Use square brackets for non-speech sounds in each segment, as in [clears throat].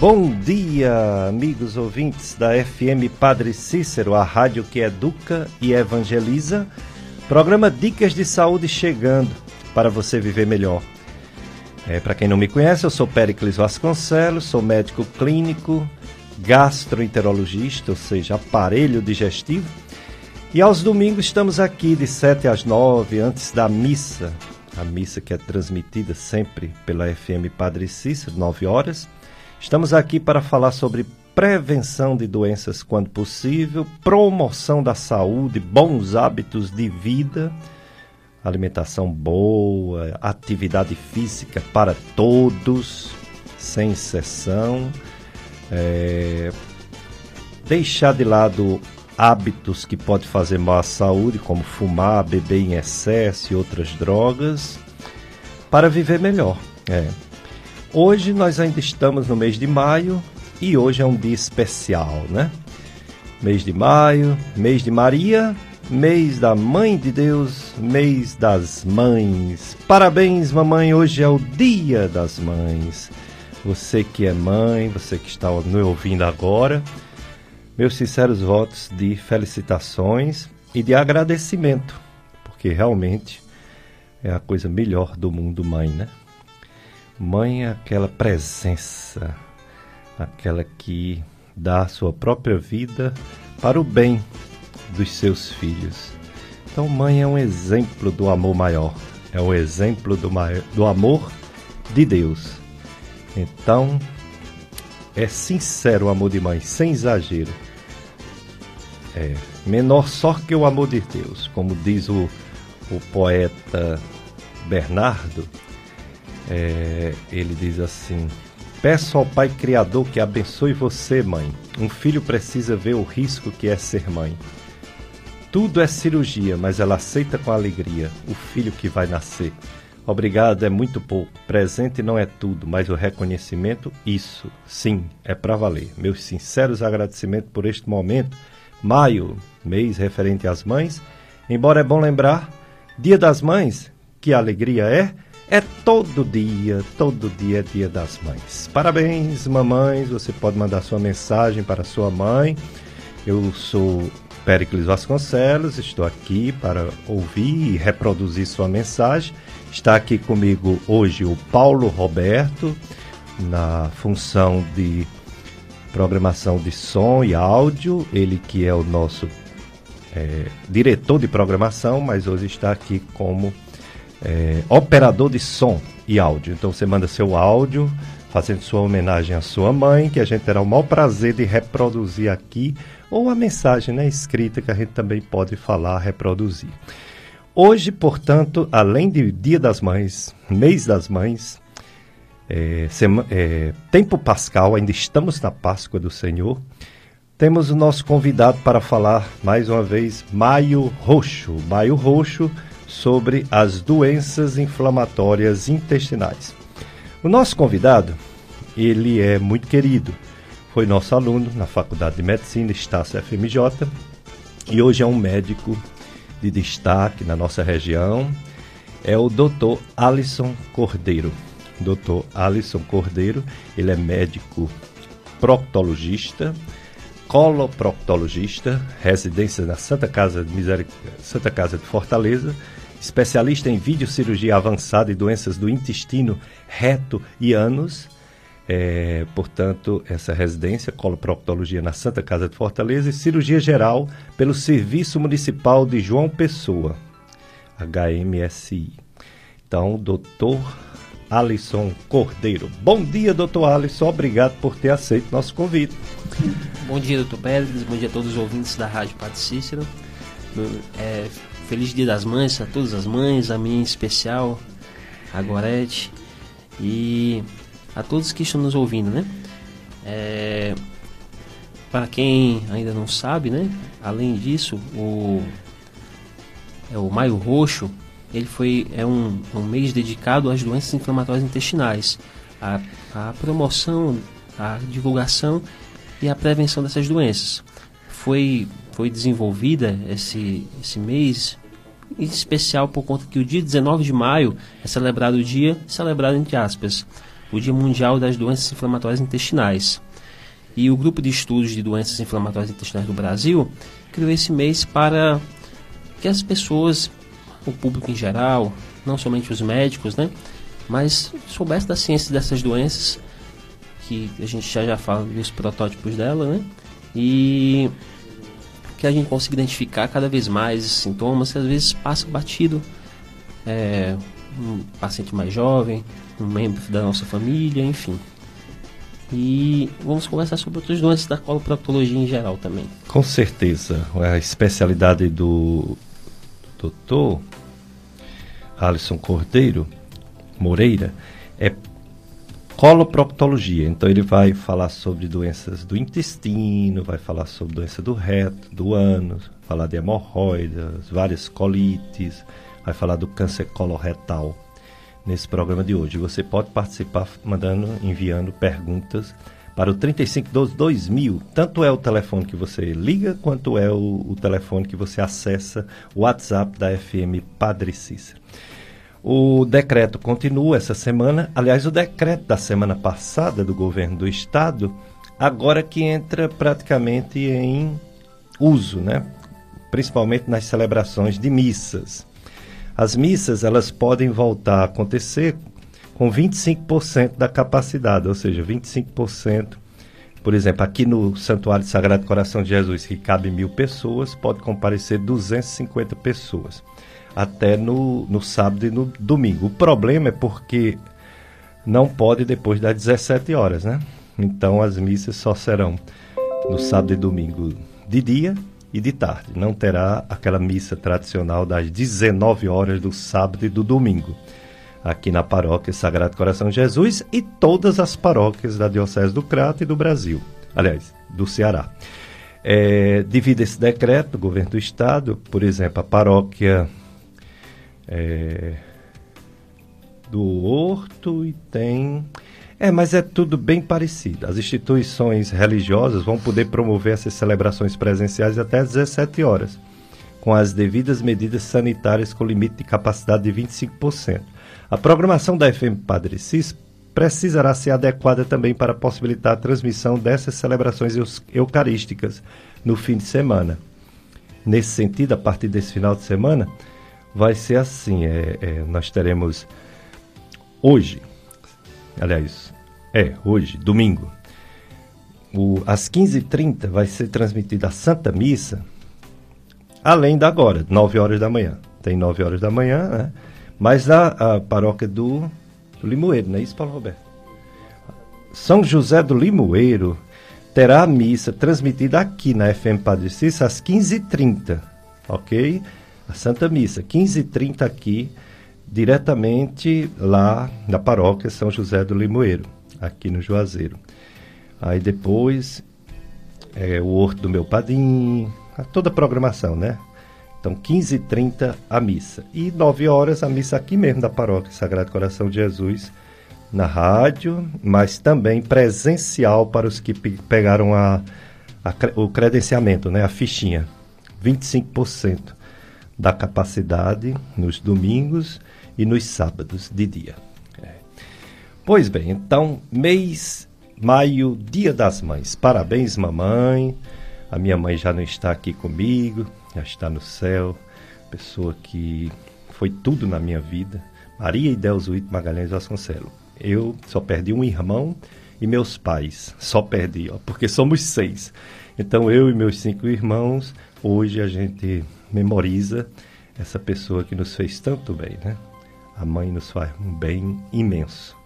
Bom dia, amigos ouvintes da FM Padre Cícero, a rádio que educa e evangeliza. Programa Dicas de Saúde chegando para você viver melhor. É, para quem não me conhece, eu sou Pericles Vasconcelos, sou médico clínico, gastroenterologista, ou seja, aparelho digestivo. E aos domingos estamos aqui de 7 às 9, antes da missa, a missa que é transmitida sempre pela FM Padre Cícero, 9 horas. Estamos aqui para falar sobre prevenção de doenças quando possível, promoção da saúde, bons hábitos de vida, alimentação boa, atividade física para todos, sem exceção, é, deixar de lado hábitos que podem fazer mal à saúde, como fumar, beber em excesso e outras drogas, para viver melhor. É. Hoje nós ainda estamos no mês de maio e hoje é um dia especial, né? Mês de maio, mês de Maria, mês da Mãe de Deus, mês das mães. Parabéns, mamãe, hoje é o Dia das Mães. Você que é mãe, você que está me ouvindo agora, meus sinceros votos de felicitações e de agradecimento, porque realmente é a coisa melhor do mundo, mãe, né? Mãe é aquela presença, aquela que dá a sua própria vida para o bem dos seus filhos. Então, mãe é um exemplo do amor maior, é um exemplo do, maior, do amor de Deus. Então, é sincero o amor de mãe, sem exagero. É menor só que o amor de Deus, como diz o, o poeta Bernardo é, ele diz assim: Peço ao Pai Criador que abençoe você, mãe. Um filho precisa ver o risco que é ser mãe. Tudo é cirurgia, mas ela aceita com alegria o filho que vai nascer. Obrigado é muito pouco. Presente não é tudo, mas o reconhecimento, isso, sim, é para valer. Meus sinceros agradecimentos por este momento. Maio, mês referente às mães. Embora é bom lembrar, Dia das Mães, que alegria é é todo dia, todo dia é dia das mães. Parabéns, mamães. Você pode mandar sua mensagem para sua mãe. Eu sou Pericles Vasconcelos, estou aqui para ouvir e reproduzir sua mensagem. Está aqui comigo hoje o Paulo Roberto, na função de programação de som e áudio. Ele que é o nosso é, diretor de programação, mas hoje está aqui como é, operador de som e áudio. Então você manda seu áudio fazendo sua homenagem à sua mãe, que a gente terá o maior prazer de reproduzir aqui, ou a mensagem né, escrita que a gente também pode falar, reproduzir. Hoje, portanto, além de Dia das Mães, Mês das Mães, é, é, Tempo Pascal, ainda estamos na Páscoa do Senhor, temos o nosso convidado para falar mais uma vez Maio Roxo. Maio Roxo sobre as doenças inflamatórias intestinais. O nosso convidado, ele é muito querido. Foi nosso aluno na Faculdade de Medicina Estácio FMJ e hoje é um médico de destaque na nossa região. É o Dr. Alisson Cordeiro. Dr. Alisson Cordeiro, ele é médico proctologista, coloproctologista, residência na Santa Casa de Miseric... Santa Casa de Fortaleza especialista em videocirurgia avançada e doenças do intestino, reto e ânus. É, portanto, essa residência, coloproctologia na Santa Casa de Fortaleza e cirurgia geral pelo Serviço Municipal de João Pessoa, HMSI. Então, doutor Alisson Cordeiro. Bom dia, doutor Alisson. Obrigado por ter aceito nosso convite. Bom dia, doutor Pérez. Bom dia a todos os ouvintes da Rádio Padre Cícero. É, Feliz Dia das Mães a todas as mães, a minha em especial, a Gorete e a todos que estão nos ouvindo, né? É, para quem ainda não sabe, né? Além disso, o é o Maio Roxo, ele foi é um, um mês dedicado às doenças inflamatórias intestinais, a, a promoção, a divulgação e a prevenção dessas doenças. Foi foi desenvolvida esse, esse mês especial por conta que o dia 19 de maio é celebrado o dia, celebrado entre aspas, o Dia Mundial das Doenças Inflamatórias Intestinais. E o Grupo de Estudos de Doenças Inflamatórias Intestinais do Brasil criou esse mês para que as pessoas, o público em geral, não somente os médicos, né, mas soubesse da ciência dessas doenças, que a gente já já fala dos protótipos dela, né, e que a gente consiga identificar cada vez mais esses sintomas que às vezes passa batido é, um paciente mais jovem, um membro da nossa família, enfim. E vamos conversar sobre outras doenças da coloproctologia em geral também. Com certeza. A especialidade do doutor Alisson Cordeiro Moreira é coloproctologia. Então ele vai falar sobre doenças do intestino, vai falar sobre doença do reto, do ânus, falar de hemorroidas, várias colites, vai falar do câncer coloretal nesse programa de hoje. Você pode participar mandando, enviando perguntas para o 3512 2000. Tanto é o telefone que você liga, quanto é o, o telefone que você acessa o WhatsApp da FM Padre Cícero. O decreto continua essa semana. Aliás, o decreto da semana passada do governo do estado, agora que entra praticamente em uso, né? principalmente nas celebrações de missas. As missas elas podem voltar a acontecer com 25% da capacidade, ou seja, 25%. Por exemplo, aqui no Santuário Sagrado Coração de Jesus, que cabe mil pessoas, pode comparecer 250 pessoas, até no, no sábado e no domingo. O problema é porque não pode depois das 17 horas, né? Então as missas só serão no sábado e domingo de dia e de tarde. Não terá aquela missa tradicional das 19 horas do sábado e do domingo, aqui na paróquia Sagrado Coração de Jesus e todas as paróquias da Diocese do Crato e do Brasil, aliás, do Ceará. É, devido a esse decreto do governo do estado, por exemplo, a paróquia é, do Horto e tem é, mas é tudo bem parecido. As instituições religiosas vão poder promover essas celebrações presenciais até às 17 horas, com as devidas medidas sanitárias com limite de capacidade de 25%. A programação da FM Padre Cis precisará ser adequada também para possibilitar a transmissão dessas celebrações eucarísticas no fim de semana. Nesse sentido, a partir desse final de semana, vai ser assim: é, é, nós teremos hoje, aliás, é, hoje, domingo, o, às 15h30 vai ser transmitida a Santa Missa, além da agora, 9 horas da manhã. Tem 9 horas da manhã, né? Mas a, a paróquia do, do Limoeiro, não é isso, Paulo Roberto? São José do Limoeiro terá a missa transmitida aqui na FM Padre Cícero às 15h30, ok? A Santa Missa, 15h30 aqui, diretamente lá na paróquia São José do Limoeiro aqui no Juazeiro. Aí depois, é, o Horto do Meu Padim, toda a programação, né? Então, 15h30 a missa. E 9 horas a missa aqui mesmo da paróquia Sagrado Coração de Jesus, na rádio, mas também presencial para os que pegaram a, a, o credenciamento, né? A fichinha. 25% da capacidade nos domingos e nos sábados de dia. Pois bem, então, mês maio, dia das mães. Parabéns, mamãe. A minha mãe já não está aqui comigo, já está no céu. Pessoa que foi tudo na minha vida. Maria Idelzuíto Magalhães Vasconcelos. Eu só perdi um irmão e meus pais. Só perdi, ó, porque somos seis. Então eu e meus cinco irmãos, hoje a gente memoriza essa pessoa que nos fez tanto bem, né? A mãe nos faz um bem imenso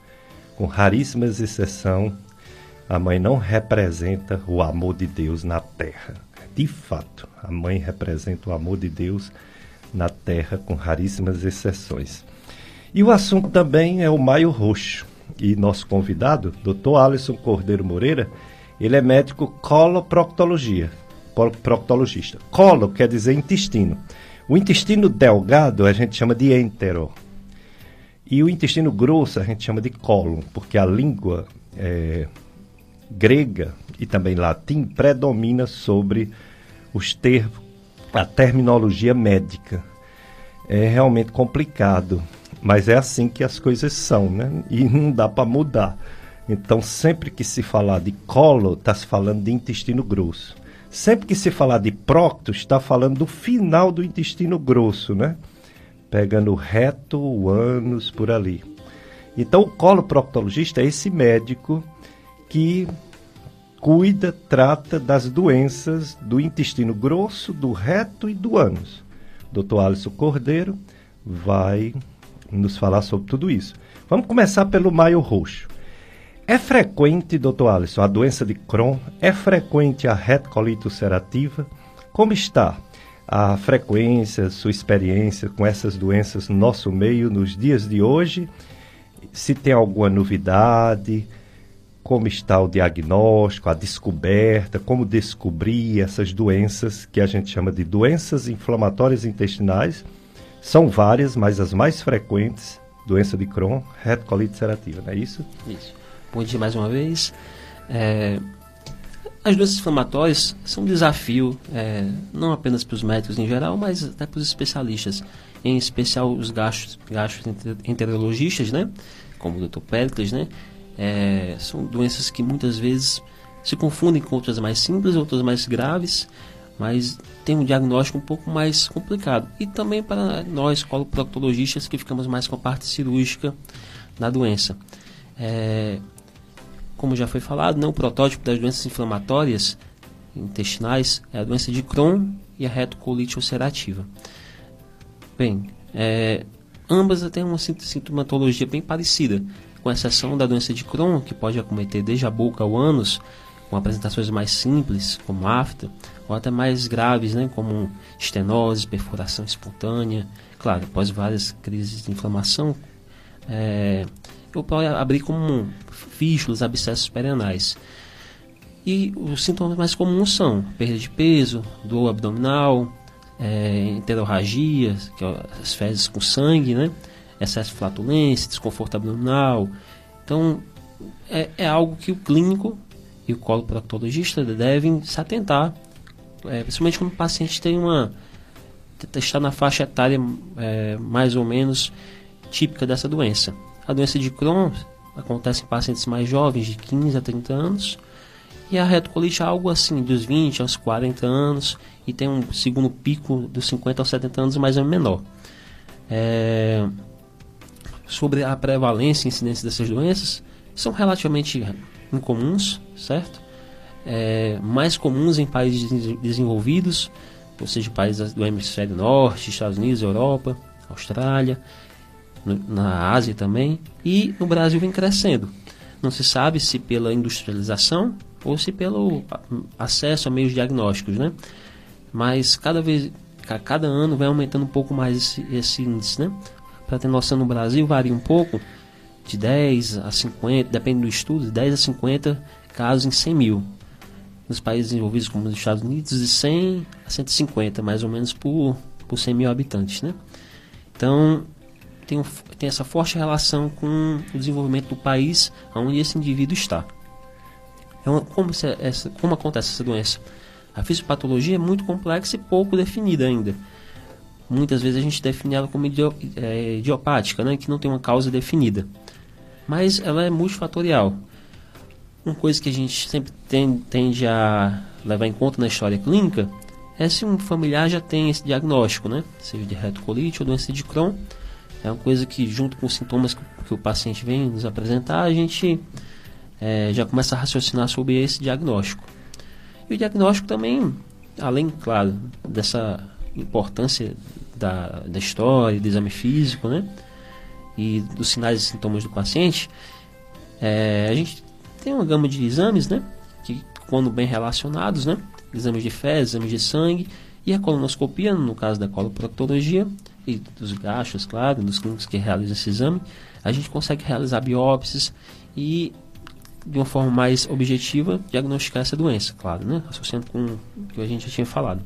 com raríssimas exceções, a mãe não representa o amor de Deus na terra. De fato, a mãe representa o amor de Deus na terra, com raríssimas exceções. E o assunto também é o Maio Roxo. E nosso convidado, Dr. Alisson Cordeiro Moreira, ele é médico coloproctologia, proctologista. Colo quer dizer intestino. O intestino delgado a gente chama de entero. E o intestino grosso a gente chama de cólon, porque a língua é, grega e também latim predomina sobre os termos, a terminologia médica. É realmente complicado, mas é assim que as coisas são, né? E não dá para mudar. Então, sempre que se falar de colo, está se falando de intestino grosso. Sempre que se falar de procto, está falando do final do intestino grosso, né? Pegando reto, o ânus, por ali. Então, o coloproctologista é esse médico que cuida, trata das doenças do intestino grosso, do reto e do ânus. Dr. Alisson Cordeiro vai nos falar sobre tudo isso. Vamos começar pelo maio roxo. É frequente, doutor Alisson, a doença de Crohn? É frequente a retocolite ulcerativa? Como está a frequência, sua experiência com essas doenças no nosso meio nos dias de hoje? Se tem alguma novidade? Como está o diagnóstico, a descoberta? Como descobrir essas doenças que a gente chama de doenças inflamatórias intestinais? São várias, mas as mais frequentes, doença de Crohn, retocolite ulcerativa, não é isso? Isso. Bom dia mais uma vez. É, as doenças inflamatórias são um desafio, é, não apenas para os médicos em geral, mas até para os especialistas, em especial os gastroenterologistas, né? como o Dr. Pericles, né? É, são doenças que muitas vezes se confundem com outras mais simples, outras mais graves, mas tem um diagnóstico um pouco mais complicado. E também para nós, coloproctologistas, que ficamos mais com a parte cirúrgica da doença. É, como já foi falado, né, o protótipo das doenças inflamatórias intestinais é a doença de Crohn e a retocolite ulcerativa. Bem, é, ambas têm uma sintomatologia bem parecida, com exceção da doença de Crohn, que pode acometer desde a boca ao ânus, com apresentações mais simples, como afta, ou até mais graves, né, como estenose, perfuração espontânea, claro, após várias crises de inflamação, é, ou pode abrir como fístulas, abscessos perianais. E os sintomas mais comuns são perda de peso, dor abdominal, é, enterorragia, que é as fezes com sangue, né? excesso de flatulência, desconforto abdominal. Então, é, é algo que o clínico e o coloproctologista devem se atentar, é, principalmente quando o paciente tem uma está na faixa etária é, mais ou menos típica dessa doença. A doença de Crohn acontece em pacientes mais jovens, de 15 a 30 anos, e a retocolite é algo assim, dos 20 aos 40 anos, e tem um segundo pico dos 50 aos 70 anos, mas é menor. É... Sobre a prevalência e incidência dessas doenças, são relativamente incomuns, certo? É... Mais comuns em países desenvolvidos, ou seja, países do hemisfério norte, Estados Unidos, Europa, Austrália na Ásia também, e no Brasil vem crescendo. Não se sabe se pela industrialização ou se pelo acesso a meios diagnósticos, né? Mas cada vez, cada ano vai aumentando um pouco mais esse, esse índice, né? Para ter noção, no Brasil varia um pouco, de 10 a 50, depende do estudo, de 10 a 50 casos em 100 mil. Nos países desenvolvidos como os Estados Unidos, de 100 a 150, mais ou menos por, por 100 mil habitantes, né? Então, tem, tem essa forte relação com o desenvolvimento do país onde esse indivíduo está. Então, como, essa, como acontece essa doença? A fisiopatologia é muito complexa e pouco definida ainda. Muitas vezes a gente define ela como é, idiopática, né, que não tem uma causa definida. Mas ela é multifatorial. Uma coisa que a gente sempre tende a levar em conta na história clínica é se um familiar já tem esse diagnóstico, né? seja de retocolite ou doença de Crohn, é uma coisa que, junto com os sintomas que, que o paciente vem nos apresentar, a gente é, já começa a raciocinar sobre esse diagnóstico. E o diagnóstico também, além, claro, dessa importância da, da história, do exame físico, né? E dos sinais e sintomas do paciente, é, a gente tem uma gama de exames, né? Que, quando bem relacionados, né? Exames de fezes, exames de sangue e a colonoscopia, no caso da coloproctologia, e dos gastos, claro, dos clínicos que realizam esse exame, a gente consegue realizar biópsias e, de uma forma mais objetiva, diagnosticar essa doença, claro, né? associando com o que a gente já tinha falado.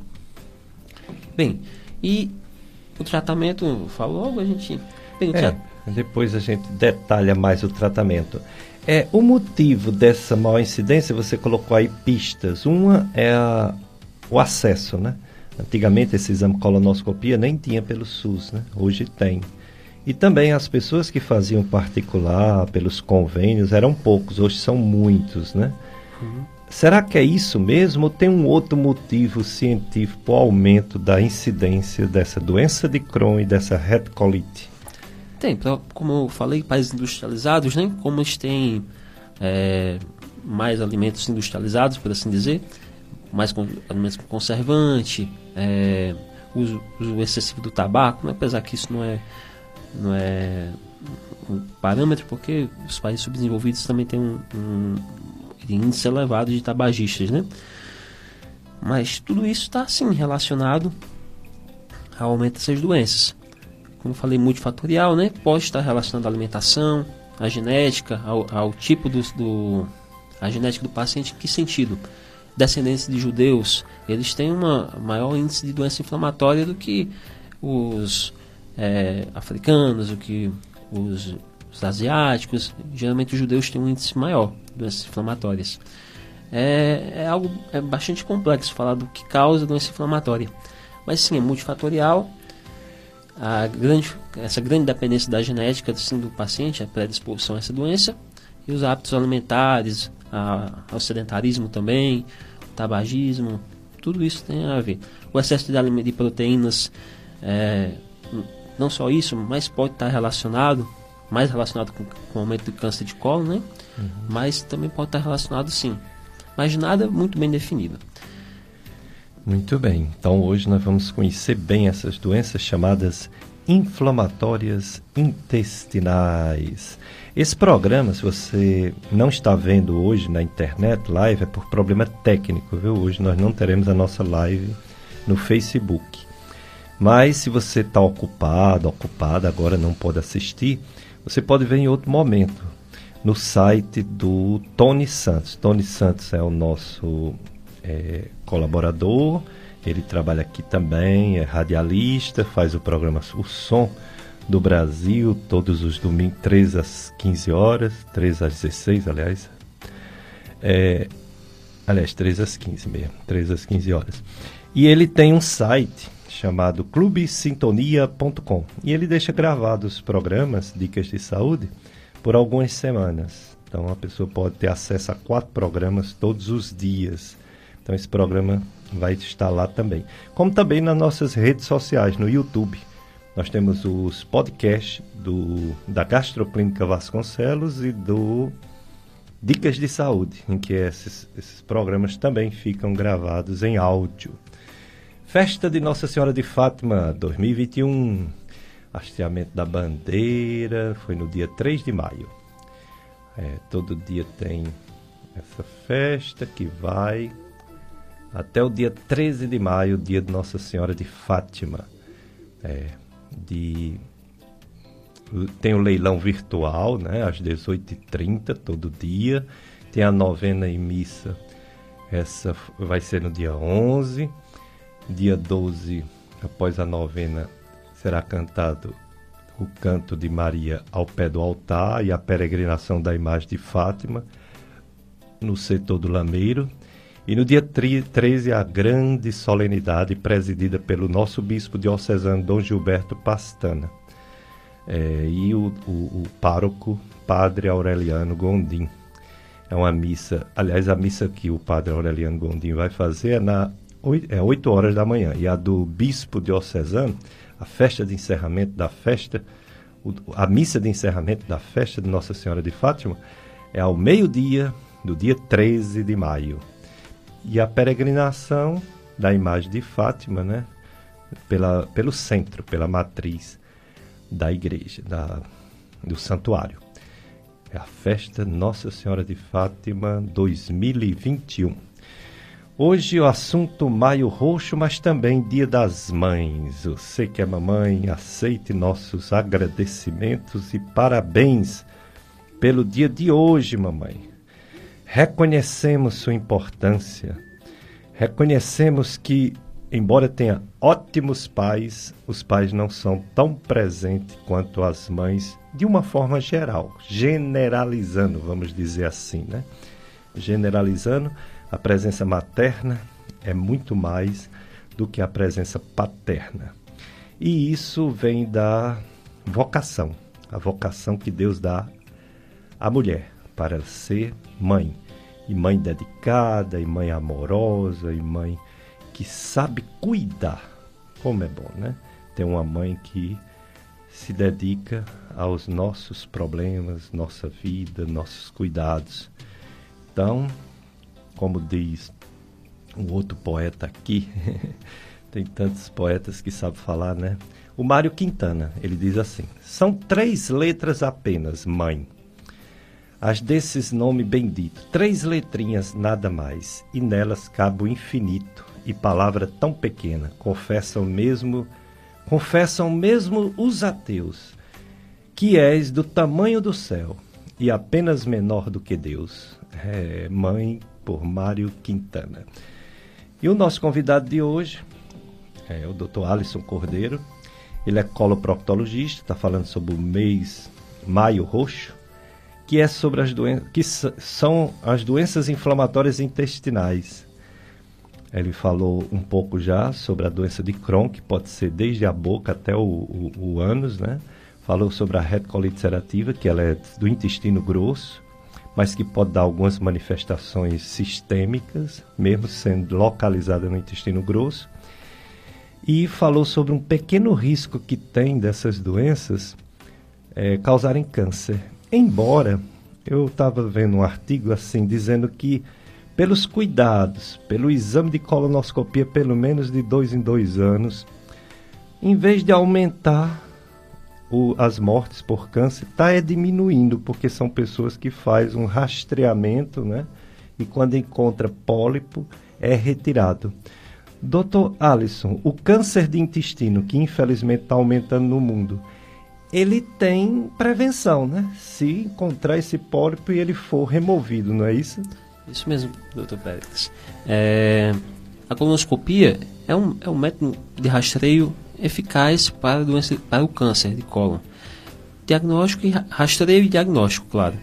Bem, e o tratamento, falo logo, a gente. Bem, é, depois a gente detalha mais o tratamento. É, o motivo dessa maior incidência, você colocou aí pistas. Uma é a, o acesso, né? Antigamente esse exame colonoscopia nem tinha pelo SUS, né? Hoje tem. E também as pessoas que faziam particular pelos convênios eram poucos, hoje são muitos, né? Uhum. Será que é isso mesmo ou tem um outro motivo científico para o aumento da incidência dessa doença de Crohn e dessa retocolite? Tem, como eu falei, países industrializados, né? Como eles têm é, mais alimentos industrializados, por assim dizer, mais alimentos com conservante, é, uso, uso, excessivo do tabaco, né? apesar que isso não é, não é um parâmetro, porque os países subdesenvolvidos também têm um, um índice elevado de tabagistas, né? Mas tudo isso está sim relacionado ao aumento dessas doenças. Como falei, multifatorial, né? Pode estar relacionado à alimentação, à genética, ao, ao tipo do, do, genética do paciente. Em que sentido? Descendentes de judeus, eles têm uma maior índice de doença inflamatória do que os é, africanos, do que os, os asiáticos. Geralmente os judeus têm um índice maior de doenças inflamatórias. É, é, algo é bastante complexo falar do que causa doença inflamatória. Mas sim, é multifatorial. A grande, essa grande dependência da genética do paciente, a predisposição a essa doença, e os hábitos alimentares, a, ao sedentarismo também, tabagismo, tudo isso tem a ver. O excesso de, de proteínas, é, não só isso, mas pode estar relacionado, mais relacionado com, com o aumento do câncer de colo, né? Uhum. Mas também pode estar relacionado sim. Mas nada muito bem definido. Muito bem. Então hoje nós vamos conhecer bem essas doenças chamadas inflamatórias intestinais. Esse programa, se você não está vendo hoje na internet live, é por problema técnico, viu? Hoje nós não teremos a nossa live no Facebook. Mas se você está ocupado, ocupada, agora não pode assistir, você pode ver em outro momento no site do Tony Santos. Tony Santos é o nosso é, colaborador, ele trabalha aqui também, é radialista, faz o programa O Som do Brasil, todos os domingos, 13 às 15 horas, 13 às 16, aliás. É, aliás, 13 às 15 mesmo, 13 às 15 horas. E ele tem um site chamado clubesintonia.com e ele deixa gravados os programas, dicas de saúde, por algumas semanas. Então a pessoa pode ter acesso a quatro programas todos os dias. Então esse programa vai estar lá também. Como também nas nossas redes sociais, no YouTube. Nós temos os podcasts do, da Gastroclínica Vasconcelos e do Dicas de Saúde, em que esses, esses programas também ficam gravados em áudio. Festa de Nossa Senhora de Fátima 2021. Hasteamento da bandeira foi no dia 3 de maio. É, todo dia tem essa festa que vai até o dia 13 de maio, dia de Nossa Senhora de Fátima. É, de tem o leilão virtual, né, às 18h30 todo dia. Tem a novena e missa. Essa vai ser no dia 11. Dia 12, após a novena, será cantado o canto de Maria ao pé do altar e a peregrinação da imagem de Fátima no setor do Lameiro. E no dia 13, a grande solenidade presidida pelo nosso bispo diocesano, Dom Gilberto Pastana. É, e o, o, o pároco, Padre Aureliano Gondim. É uma missa, aliás, a missa que o Padre Aureliano Gondim vai fazer é, na, é 8 horas da manhã. E a do bispo diocesano, a festa de encerramento da festa, a missa de encerramento da festa de Nossa Senhora de Fátima, é ao meio-dia do dia 13 de maio e a peregrinação da imagem de Fátima, né? Pela, pelo centro, pela matriz da igreja, da, do santuário. É a festa Nossa Senhora de Fátima 2021. Hoje o assunto Maio Roxo, mas também Dia das Mães. Você que é mamãe, aceite nossos agradecimentos e parabéns pelo dia de hoje, mamãe. Reconhecemos sua importância. Reconhecemos que, embora tenha ótimos pais, os pais não são tão presentes quanto as mães, de uma forma geral, generalizando, vamos dizer assim, né? Generalizando, a presença materna é muito mais do que a presença paterna. E isso vem da vocação, a vocação que Deus dá à mulher para ser mãe. E mãe dedicada, e mãe amorosa, e mãe que sabe cuidar. Como é bom, né? Ter uma mãe que se dedica aos nossos problemas, nossa vida, nossos cuidados. Então, como diz um outro poeta aqui, [laughs] tem tantos poetas que sabem falar, né? O Mário Quintana, ele diz assim: são três letras apenas, mãe. As desses nome bendito, três letrinhas nada mais, e nelas cabe o infinito, e palavra tão pequena, confessam mesmo, confessam mesmo os ateus, que és do tamanho do céu e apenas menor do que Deus. É, mãe por Mário Quintana. E o nosso convidado de hoje é o Dr. Alisson Cordeiro. Ele é coloproctologista, está falando sobre o mês Maio Roxo, que é sobre as doenças que são as doenças inflamatórias intestinais. Ele falou um pouco já sobre a doença de Crohn, que pode ser desde a boca até o, o, o ânus, né? Falou sobre a retocolite ulcerativa, que ela é do intestino grosso, mas que pode dar algumas manifestações sistêmicas, mesmo sendo localizada no intestino grosso. E falou sobre um pequeno risco que tem dessas doenças é, causarem câncer. Embora eu estava vendo um artigo assim dizendo que pelos cuidados, pelo exame de colonoscopia pelo menos de dois em dois anos, em vez de aumentar o, as mortes por câncer está é diminuindo, porque são pessoas que fazem um rastreamento, né? E quando encontra pólipo, é retirado. Doutor Alisson, o câncer de intestino, que infelizmente está aumentando no mundo, ele tem prevenção, né? Se encontrar esse pólipo e ele for removido, não é isso? Isso mesmo, doutor Pérez. É, a colonoscopia é um, é um método de rastreio eficaz para, doença, para o câncer de cólon. Diagnóstico e rastreio e diagnóstico, claro.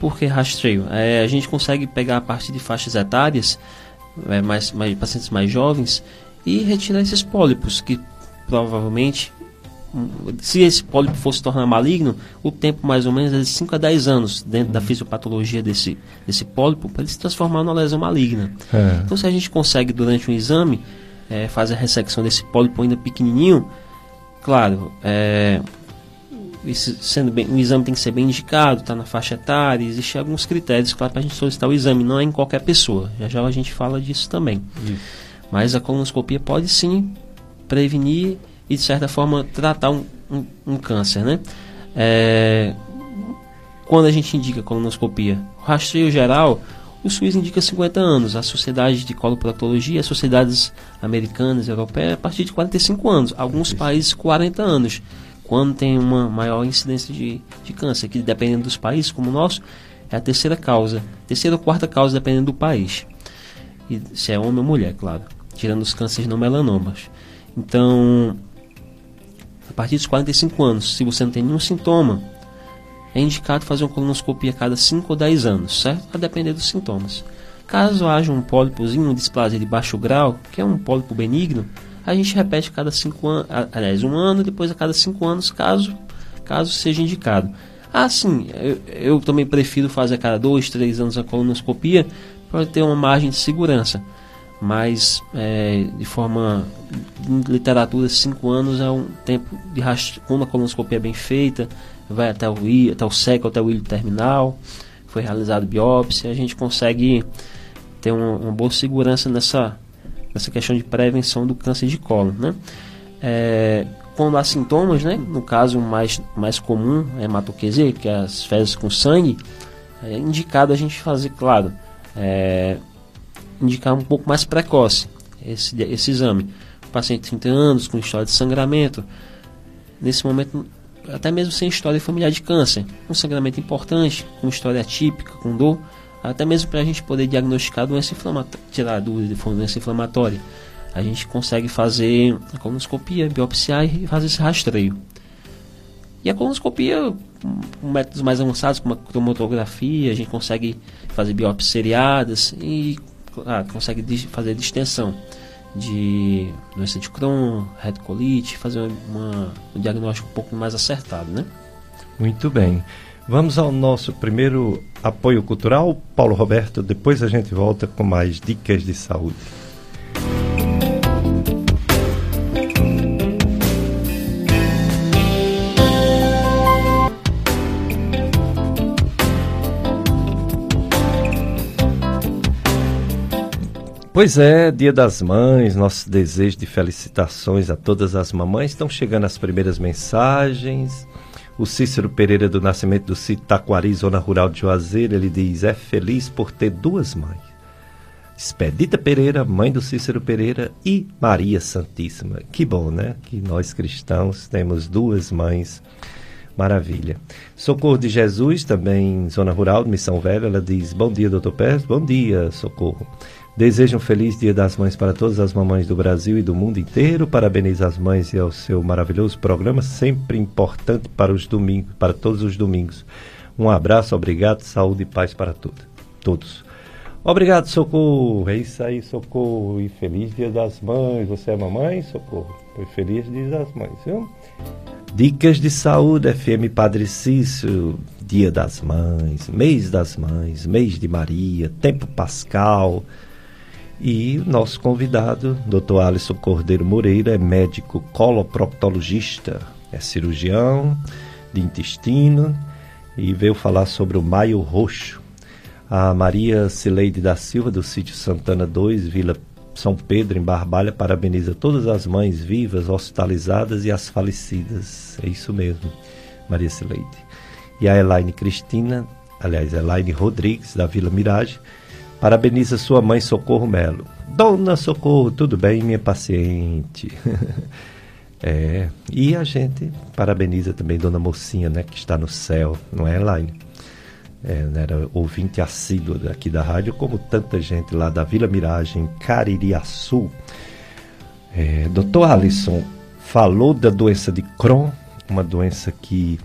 Por que rastreio? É, a gente consegue pegar a partir de faixas etárias, é, mais, mais, pacientes mais jovens, e retirar esses pólipos, que provavelmente, se esse pólipo fosse tornar maligno, o tempo mais ou menos é de 5 a 10 anos dentro da fisiopatologia desse, desse pólipo para ele se transformar numa lesão maligna. É. Então, se a gente consegue, durante um exame, é, faz a ressecção desse pólipo ainda pequenininho, claro, é, sendo bem, o exame tem que ser bem indicado, está na faixa etária, existem alguns critérios, claro, para a gente solicitar o exame, não é em qualquer pessoa. Já já a gente fala disso também. Isso. Mas a colonoscopia pode sim prevenir e, de certa forma, tratar um, um, um câncer, né? É, quando a gente indica colonoscopia, rastreio geral, o SUS indica 50 anos, a Sociedade de Coloproctologia, as sociedades americanas europeias, a partir de 45 anos, alguns países 40 anos, quando tem uma maior incidência de, de câncer, que dependendo dos países, como o nosso, é a terceira causa, terceira ou quarta causa, dependendo do país. E se é homem ou mulher, claro, tirando os cânceres não melanomas. Então, partir dos 45 anos, se você não tem nenhum sintoma, é indicado fazer uma colonoscopia a cada 5 ou 10 anos, certo? A depender dos sintomas. Caso haja um pólipozinho, um displasia de baixo grau, que é um pólipo benigno, a gente repete a cada 5 anos, aliás, um ano, depois a cada 5 anos, caso, caso seja indicado. Ah, sim, eu, eu também prefiro fazer a cada 2, 3 anos a colonoscopia para ter uma margem de segurança. Mas, é, de forma, em literatura, 5 anos é um tempo de rastro, quando a colonoscopia é bem feita, vai até o, I, até o SEC, até o ilho terminal, foi realizado biópsia, a gente consegue ter uma, uma, boa segurança nessa, nessa questão de prevenção do câncer de colo, né? É, quando há sintomas, né, no caso mais, mais comum, é hematoquesia, que é as fezes com sangue, é indicado a gente fazer, claro, é, indicar um pouco mais precoce esse, esse exame. O paciente de 30 anos, com história de sangramento, nesse momento até mesmo sem história familiar de câncer, um sangramento importante, com história atípica, com dor, até mesmo para a gente poder diagnosticar doença inflamatória, tirar a dúvida de doença inflamatória. A gente consegue fazer a colonoscopia, biopsiar e fazer esse rastreio. E a colonoscopia, métodos mais avançados, como a cromatografia, a gente consegue fazer biópsias seriadas e ah, consegue fazer distensão. de doença de Crohn, retocolite, fazer uma, um diagnóstico um pouco mais acertado, né? Muito bem. Vamos ao nosso primeiro apoio cultural, Paulo Roberto. Depois a gente volta com mais dicas de saúde. Pois é, Dia das Mães, nosso desejo de felicitações a todas as mamães. Estão chegando as primeiras mensagens. O Cícero Pereira do Nascimento do Sítio Taquari, Zona Rural de Juazeiro, ele diz: é feliz por ter duas mães. Expedita Pereira, mãe do Cícero Pereira, e Maria Santíssima. Que bom, né? Que nós cristãos temos duas mães. Maravilha. Socorro de Jesus, também Zona Rural, Missão Velha, ela diz: Bom dia, doutor Pérez. Bom dia, Socorro. Desejo um feliz Dia das Mães para todas as mamães do Brasil e do mundo inteiro. Parabenizo as mães e ao seu maravilhoso programa, sempre importante para os domingos, para todos os domingos. Um abraço, obrigado, saúde e paz para tudo, todos. Obrigado, Socorro. É isso aí, Socorro. E feliz Dia das Mães. Você é mamãe, Socorro? Foi feliz Dia das Mães, viu? Dicas de saúde, FM Padre Cício, Dia das Mães, Mês das Mães, Mês de Maria, Tempo Pascal. E nosso convidado, Dr. Alisson Cordeiro Moreira, é médico coloproctologista, é cirurgião de intestino e veio falar sobre o Maio Roxo. A Maria Cileide da Silva, do sítio Santana 2, Vila São Pedro, em Barbalha, parabeniza todas as mães vivas, hospitalizadas e as falecidas. É isso mesmo, Maria Cileide. E a Elaine Cristina, aliás, Elaine Rodrigues, da Vila Mirage, Parabeniza sua mãe Socorro Melo. Dona Socorro, tudo bem, minha paciente? [laughs] é, e a gente parabeniza também Dona Mocinha, né, que está no céu, não é, Elaine? É, né, era ouvinte assíduo aqui da rádio, como tanta gente lá da Vila Miragem, Caririaçu. É, Doutor Alisson falou da doença de Crohn, uma doença que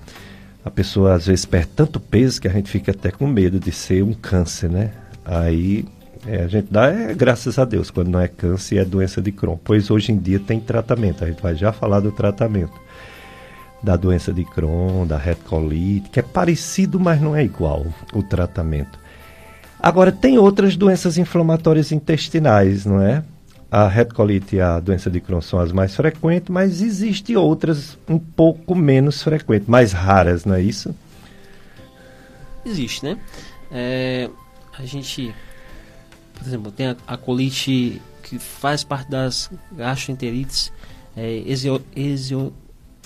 a pessoa às vezes perde tanto peso que a gente fica até com medo de ser um câncer, né? Aí é, a gente dá é, graças a Deus quando não é câncer e é doença de Crohn, pois hoje em dia tem tratamento. A gente vai já falar do tratamento da doença de Crohn, da retocolite, que é parecido, mas não é igual o tratamento. Agora tem outras doenças inflamatórias intestinais, não é? A retocolite e a doença de Crohn são as mais frequentes, mas existem outras um pouco menos frequentes, mais raras, não é isso? Existe, né? É, a gente, por exemplo, tem a, a colite que faz parte das gastroenterites é, exio, exio,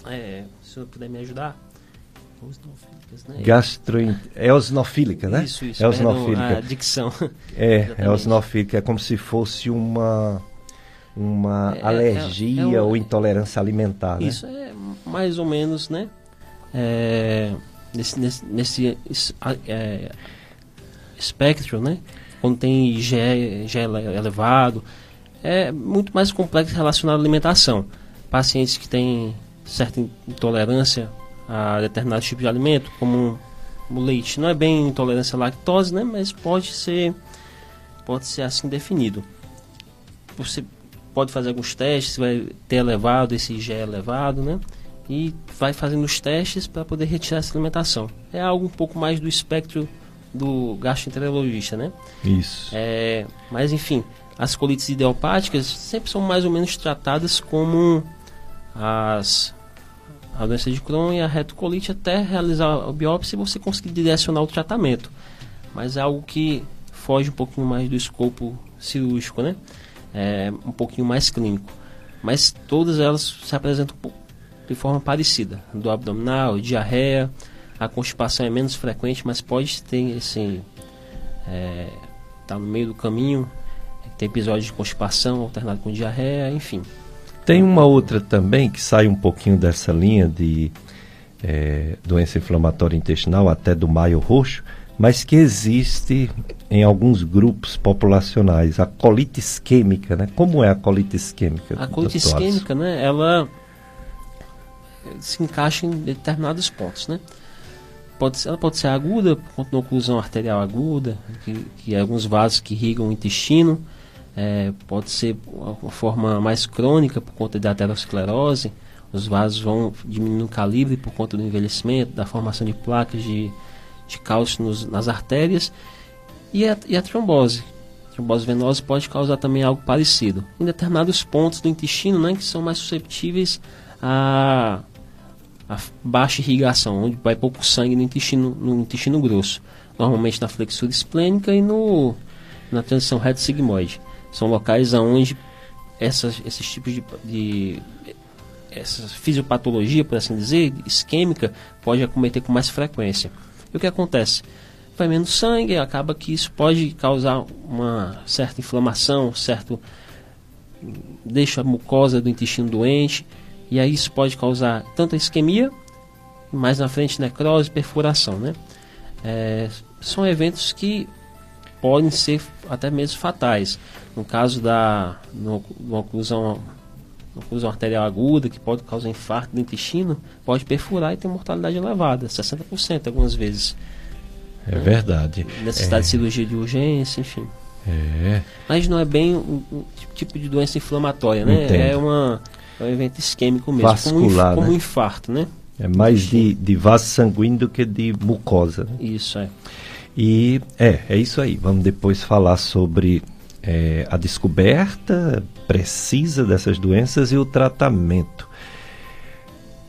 é, se o senhor puder me ajudar. Né? Gastroent... Eosinofílica, né? Isso, isso. Eosinofílica. Perdão, a dicção. É, [laughs] eosinofílica é como se fosse uma uma é, é alergia é, é ou intolerância alimentar, né? Isso é mais ou menos, né? É, nesse, nesse, nesse é, espectro, né? Quando tem IgE, IgE elevado, é muito mais complexo relacionado à alimentação. Pacientes que têm certa intolerância a determinado tipo de alimento, como o leite, não é bem intolerância à lactose, né? Mas pode ser, pode ser assim definido. Você pode fazer alguns testes, vai ter elevado esse IgE elevado, né? E vai fazendo os testes para poder retirar essa alimentação. É algo um pouco mais do espectro do gastroenterologista, né? Isso. É, mas enfim, as colites idiopáticas sempre são mais ou menos tratadas como as a doença de Crohn e a retocolite até realizar a biópsia e você conseguir direcionar o tratamento. Mas é algo que foge um pouquinho mais do escopo cirúrgico, né? É um pouquinho mais clínico. Mas todas elas se apresentam de forma parecida. Do abdominal, diarreia, a constipação é menos frequente, mas pode ter esse. É, tá no meio do caminho, tem episódio de constipação alternado com diarreia, enfim. Tem uma outra também que sai um pouquinho dessa linha de é, doença inflamatória intestinal, até do maio roxo, mas que existe em alguns grupos populacionais, a colite isquêmica, né? Como é a colite isquêmica? A colite isquêmica, né? Ela se encaixa em determinados pontos, né? Pode ela pode ser aguda, com oclusão arterial aguda, que, que alguns vasos que irrigam o intestino. é, pode ser uma forma mais crônica por conta da aterosclerose, os vasos vão diminuindo o calibre por conta do envelhecimento, da formação de placas de, de cálcio nos, nas artérias, e a, e a trombose. A trombose venosa pode causar também algo parecido. Em determinados pontos do intestino, né, que são mais susceptíveis a, a baixa irrigação, onde vai pouco sangue no intestino, no intestino grosso. Normalmente na flexura esplênica e no, na transição reto-sigmoide. São locais onde essas, esses tipos de, de essa fisiopatologia, por assim dizer, isquêmica, pode acometer com mais frequência. E o que acontece? Vai menos sangue, acaba que isso pode causar uma certa inflamação, certo deixa a mucosa do intestino doente, e aí isso pode causar tanto a isquemia, mais na frente necrose, perfuração, né? É, são eventos que podem ser até mesmo fatais. No caso da no, no oclusão, oclusão arterial aguda, que pode causar infarto do intestino, pode perfurar e ter mortalidade elevada, 60% algumas vezes. É verdade. Necessidade é. de cirurgia de urgência, enfim. É. Mas não é bem um, um tipo de doença inflamatória, né? Entendo. É, uma, é um evento isquêmico mesmo, Vascular, como, um, né? um infarto, né? É mais de, de vaso sanguíneo do que de mucosa. Né? Isso é. E é, é isso aí. Vamos depois falar sobre é, a descoberta precisa dessas doenças e o tratamento.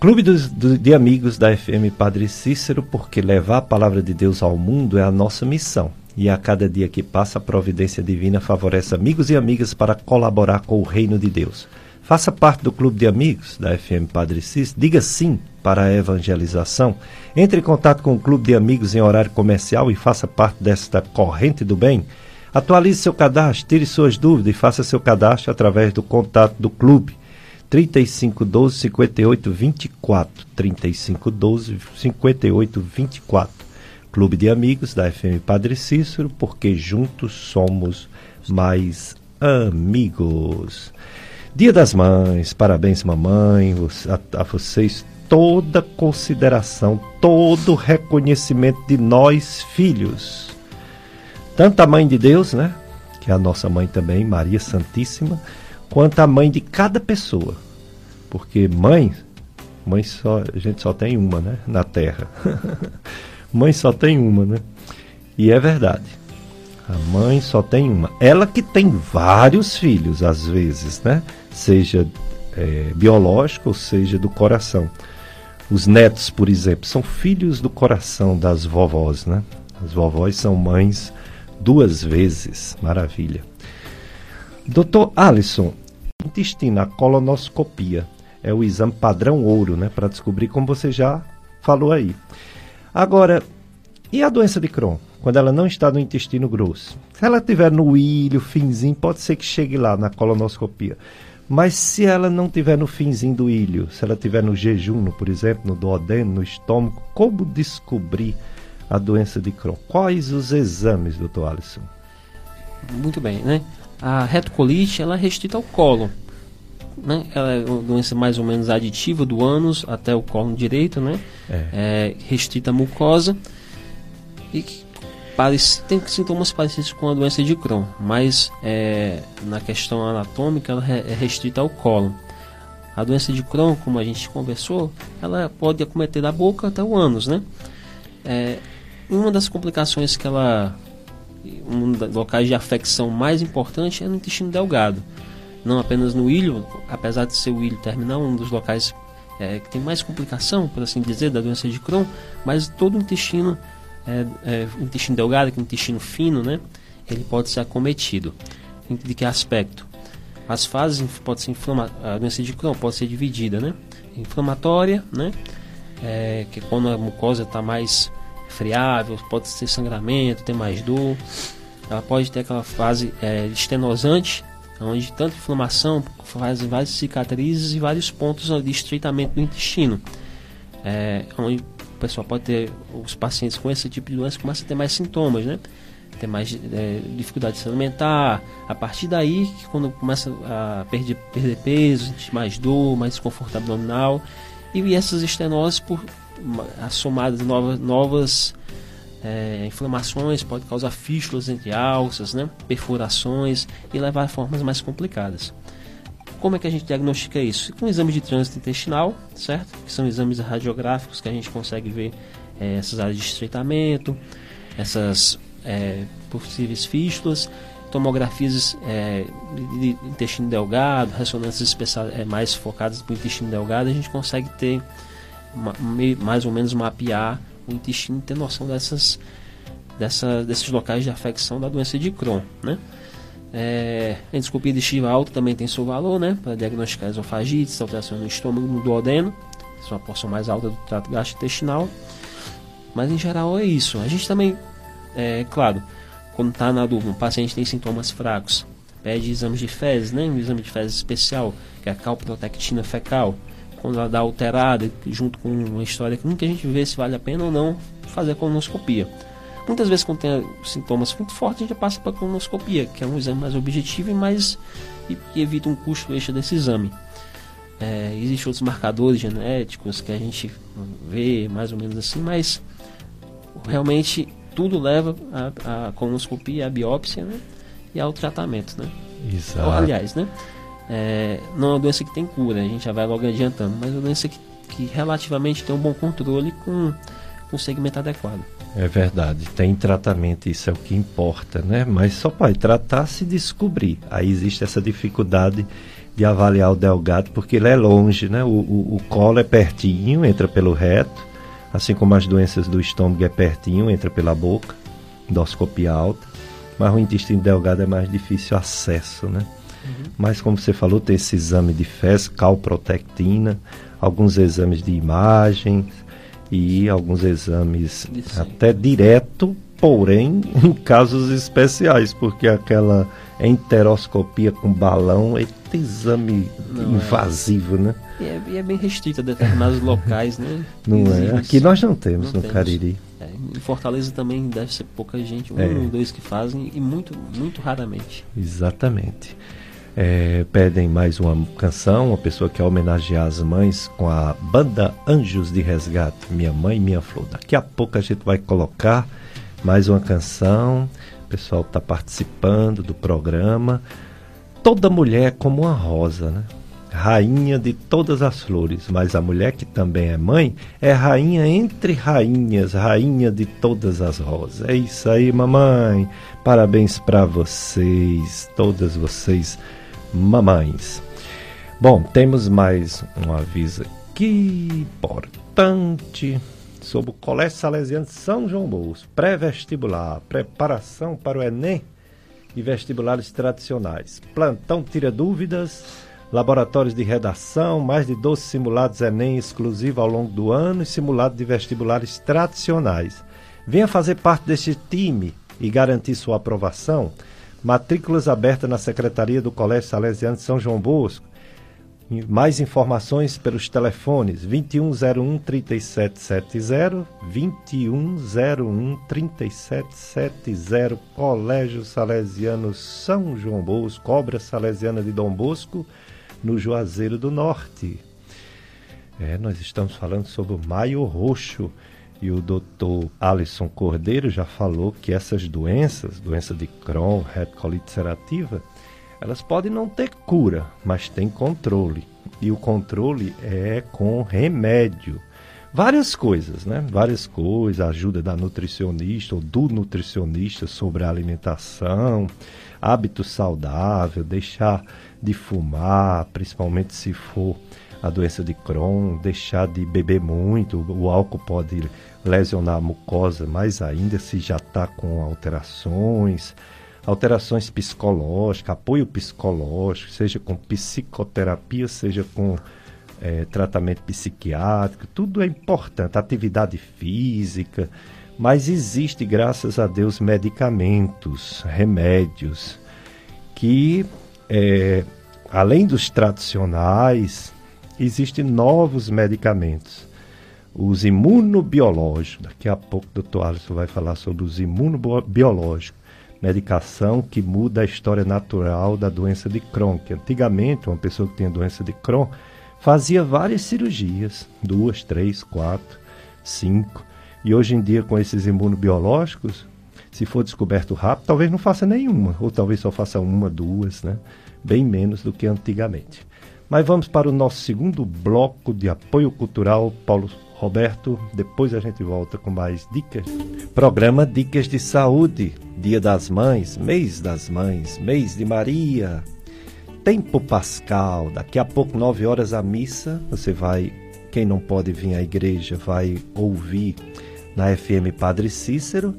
Clube dos, do- de Amigos da FM Padre Cícero, porque levar a palavra de Deus ao mundo é a nossa missão. E a cada dia que passa, a providência divina favorece amigos e amigas para colaborar com o reino de Deus. Faça parte do Clube de Amigos da FM Padre Cícero, diga sim para a evangelização. Entre em contato com o Clube de Amigos em horário comercial e faça parte desta corrente do bem. Atualize seu cadastro, tire suas dúvidas e faça seu cadastro através do contato do clube. 3512 5824 3512 5824 Clube de Amigos da FM Padre Cícero, porque juntos somos mais amigos. Dia das Mães, parabéns mamãe, a, a vocês toda consideração, todo reconhecimento de nós filhos. Tanto a mãe de Deus, né, que é a nossa mãe também, Maria Santíssima, quanto a mãe de cada pessoa. Porque mãe, mãe só, a gente só tem uma, né, na terra. [laughs] mãe só tem uma, né? E é verdade. A mãe só tem uma. Ela que tem vários filhos, às vezes, né? Seja é, biológico ou seja do coração. Os netos, por exemplo, são filhos do coração das vovós, né? As vovós são mães duas vezes. Maravilha. Doutor Alisson, intestino, a colonoscopia é o exame padrão ouro, né? Para descobrir como você já falou aí. Agora, e a doença de Crohn? Quando ela não está no intestino grosso? Se ela estiver no ilho, finzinho, pode ser que chegue lá na colonoscopia. Mas se ela não estiver no finzinho do ilho, se ela estiver no jejum, no, por exemplo, no duodeno, no estômago, como descobrir a doença de Crohn? Quais os exames, doutor Alisson? Muito bem, né? A retocolite, ela é restrita ao cólon. Né? Ela é uma doença mais ou menos aditiva do ânus até o cólon direito, né? É. É restrita à mucosa e que parece, tem sintomas parecidos com a doença de Crohn, mas é, na questão anatômica ela é restrita ao cólon. A doença de Crohn, como a gente conversou, ela pode acometer da boca até o ânus, né? É, uma das complicações que ela um dos locais de afecção mais importante é no intestino delgado. Não apenas no ilho, apesar de ser o ilho terminal, um dos locais é, que tem mais complicação, por assim dizer, da doença de Crohn, mas todo o intestino, é, é, intestino delgado, que é intestino fino, né, ele pode ser acometido. De que aspecto? As fases pode ser inflama a doença de Crohn pode ser dividida, né? Inflamatória, né? É, que é quando a mucosa está mais friável, pode ter sangramento, ter mais dor. Ela pode ter aquela fase é, estenosante, onde tanta inflamação faz várias cicatrizes e vários pontos de estreitamento do intestino. É, onde o pessoal pode ter, os pacientes com esse tipo de doença começam a ter mais sintomas, né? Ter mais é, dificuldade de se alimentar. A partir daí, quando começa a perder, perder peso, mais dor, mais desconforto abdominal. E essas estenoses, por somadas novas, novas é, inflamações, pode causar fístulas entre alças, né? perfurações e levar a formas mais complicadas. Como é que a gente diagnostica isso? Com exame de trânsito intestinal, certo? Que são exames radiográficos que a gente consegue ver é, essas áreas de estreitamento, essas é, possíveis fístulas, tomografias é, de, intestino delgado, ressonâncias especiais, é, mais focadas para o intestino delgado, a gente consegue ter mais ou menos mapear o intestino e ter noção dessas, dessa, desses locais de afecção da doença de Crohn, né? É, a endoscopia digestiva alta também tem seu valor, né? Para diagnosticar esofagites, alterações no estômago, no duodeno, isso é uma porção mais alta do trato gastrointestinal. Mas em geral é isso. A gente também, é claro, quando está na dúvida, um paciente tem sintomas fracos, pede exames de fezes, né? Um exame de fezes especial, que é a calprotectina fecal. Quando ela dá alterada, junto com uma história que a gente vê se vale a pena ou não fazer a colonoscopia. Muitas vezes quando tem sintomas muito fortes, a gente passa para a colonoscopia, que é um exame mais objetivo e mais e, e evita um custo extra desse exame. É, Existem outros marcadores genéticos que a gente vê mais ou menos assim, mas realmente tudo leva à colonoscopia, à biópsia né? e ao tratamento. Né? Exato. Aliás, né? É, não é uma doença que tem cura, a gente já vai logo adiantando, mas é uma doença que, que relativamente tem um bom controle com, com um segmento adequado. É verdade, tem tratamento, isso é o que importa, né? Mas só pode tratar se descobrir. Aí existe essa dificuldade de avaliar o delgado, porque ele é longe, né? O, o, o colo é pertinho, entra pelo reto, assim como as doenças do estômago é pertinho, entra pela boca, endoscopia alta, mas o intestino delgado é mais difícil acesso, né? Uhum. Mas como você falou, tem esse exame de fezes, calprotectina, alguns exames de imagem, e alguns exames Isso. até direto, porém [laughs] em casos especiais, porque aquela enteroscopia com balão é exame Não é. invasivo, é. né? E é, e é, bem restrito a determinados locais, né? [laughs] Não é? Aqui nós não temos não no temos. Cariri. É, em Fortaleza também deve ser pouca gente, um é. ou dois que fazem, e muito, muito raramente. Exatamente é, pedem mais uma canção, uma pessoa que quer homenagear as mães com a banda Anjos de Resgate, Minha Mãe Minha Flor. Daqui a pouco a gente vai colocar mais uma canção, o pessoal está participando do programa. Toda mulher é como uma rosa, né? Rainha de todas as flores, mas a mulher que também é mãe é rainha entre rainhas, rainha de todas as rosas. É isso aí, mamãe. Parabéns para vocês, todas vocês mamães. Bom, temos mais um aviso aqui importante sobre o Colégio Salesiano de São João Bosco, pré-vestibular, preparação para o Enem e vestibulares tradicionais. Plantão tira dúvidas, laboratórios de redação, mais de 12 simulados Enem exclusivo ao longo do ano e simulado de vestibulares tradicionais. Venha fazer parte deste time e garantir sua aprovação. Matrículas abertas na Secretaria do Colégio Salesiano de São João Bosco. Mais informações pelos telefones 2101 3770, 2101 3770, Colégio Salesiano São João Bosco, Obra Salesiana de Dom Bosco, no Juazeiro do Norte. É, nós estamos falando sobre o Maio Roxo. E o doutor Alisson Cordeiro já falou que essas doenças, doença de Crohn, retocolite ulcerativa, elas podem não ter cura, mas tem controle. E o controle é com remédio. Várias coisas, né? Várias coisas, ajuda da nutricionista ou do nutricionista sobre a alimentação, hábito saudável, deixar de fumar, principalmente se for a doença de Crohn, deixar de beber muito, o álcool pode lesionar a mucosa mais ainda se já está com alterações, alterações psicológicas, apoio psicológico, seja com psicoterapia, seja com é, tratamento psiquiátrico, tudo é importante, atividade física, mas existe, graças a Deus, medicamentos, remédios que, é, além dos tradicionais, existem novos medicamentos. Os imunobiológicos, daqui a pouco o doutor Alisson vai falar sobre os imunobiológicos, medicação que muda a história natural da doença de Crohn, que antigamente uma pessoa que tinha doença de Crohn fazia várias cirurgias, duas, três, quatro, cinco, E hoje em dia, com esses imunobiológicos, se for descoberto rápido, talvez não faça nenhuma, ou talvez só faça uma, duas, né? Bem menos do que antigamente. Mas vamos para o nosso segundo bloco de apoio cultural, Paulo Roberto. Depois a gente volta com mais dicas. Programa Dicas de Saúde, Dia das Mães, Mês das Mães, Mês de Maria, Tempo Pascal. Daqui a pouco, nove horas, a missa. Você vai, quem não pode vir à igreja, vai ouvir na FM Padre Cícero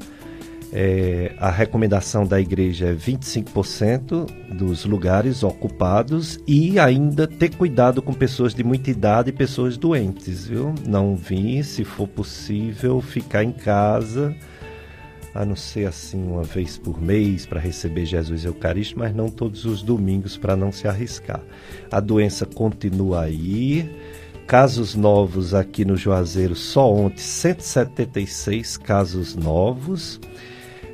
é, a recomendação da igreja é 25% dos lugares ocupados e ainda ter cuidado com pessoas de muita idade e pessoas doentes, viu? Não vir, se for possível, ficar em casa, a não ser assim uma vez por mês para receber Jesus Eucarístico, mas não todos os domingos para não se arriscar. A doença continua aí. Casos novos aqui no Juazeiro, só ontem 176 casos novos.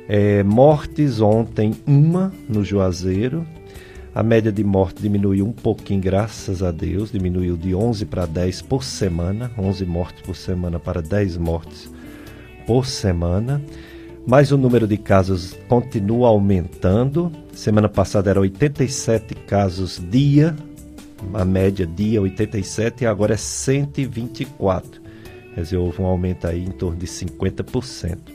É, mortes ontem, uma no Juazeiro. A média de morte diminuiu um pouquinho, graças a Deus. Diminuiu de 11 para 10 por semana. 11 mortes por semana para 10 mortes por semana. Mas o número de casos continua aumentando. Semana passada era 87 casos dia. A média dia 87 e agora é 124. Quer dizer, houve um aumento aí em torno de 50%.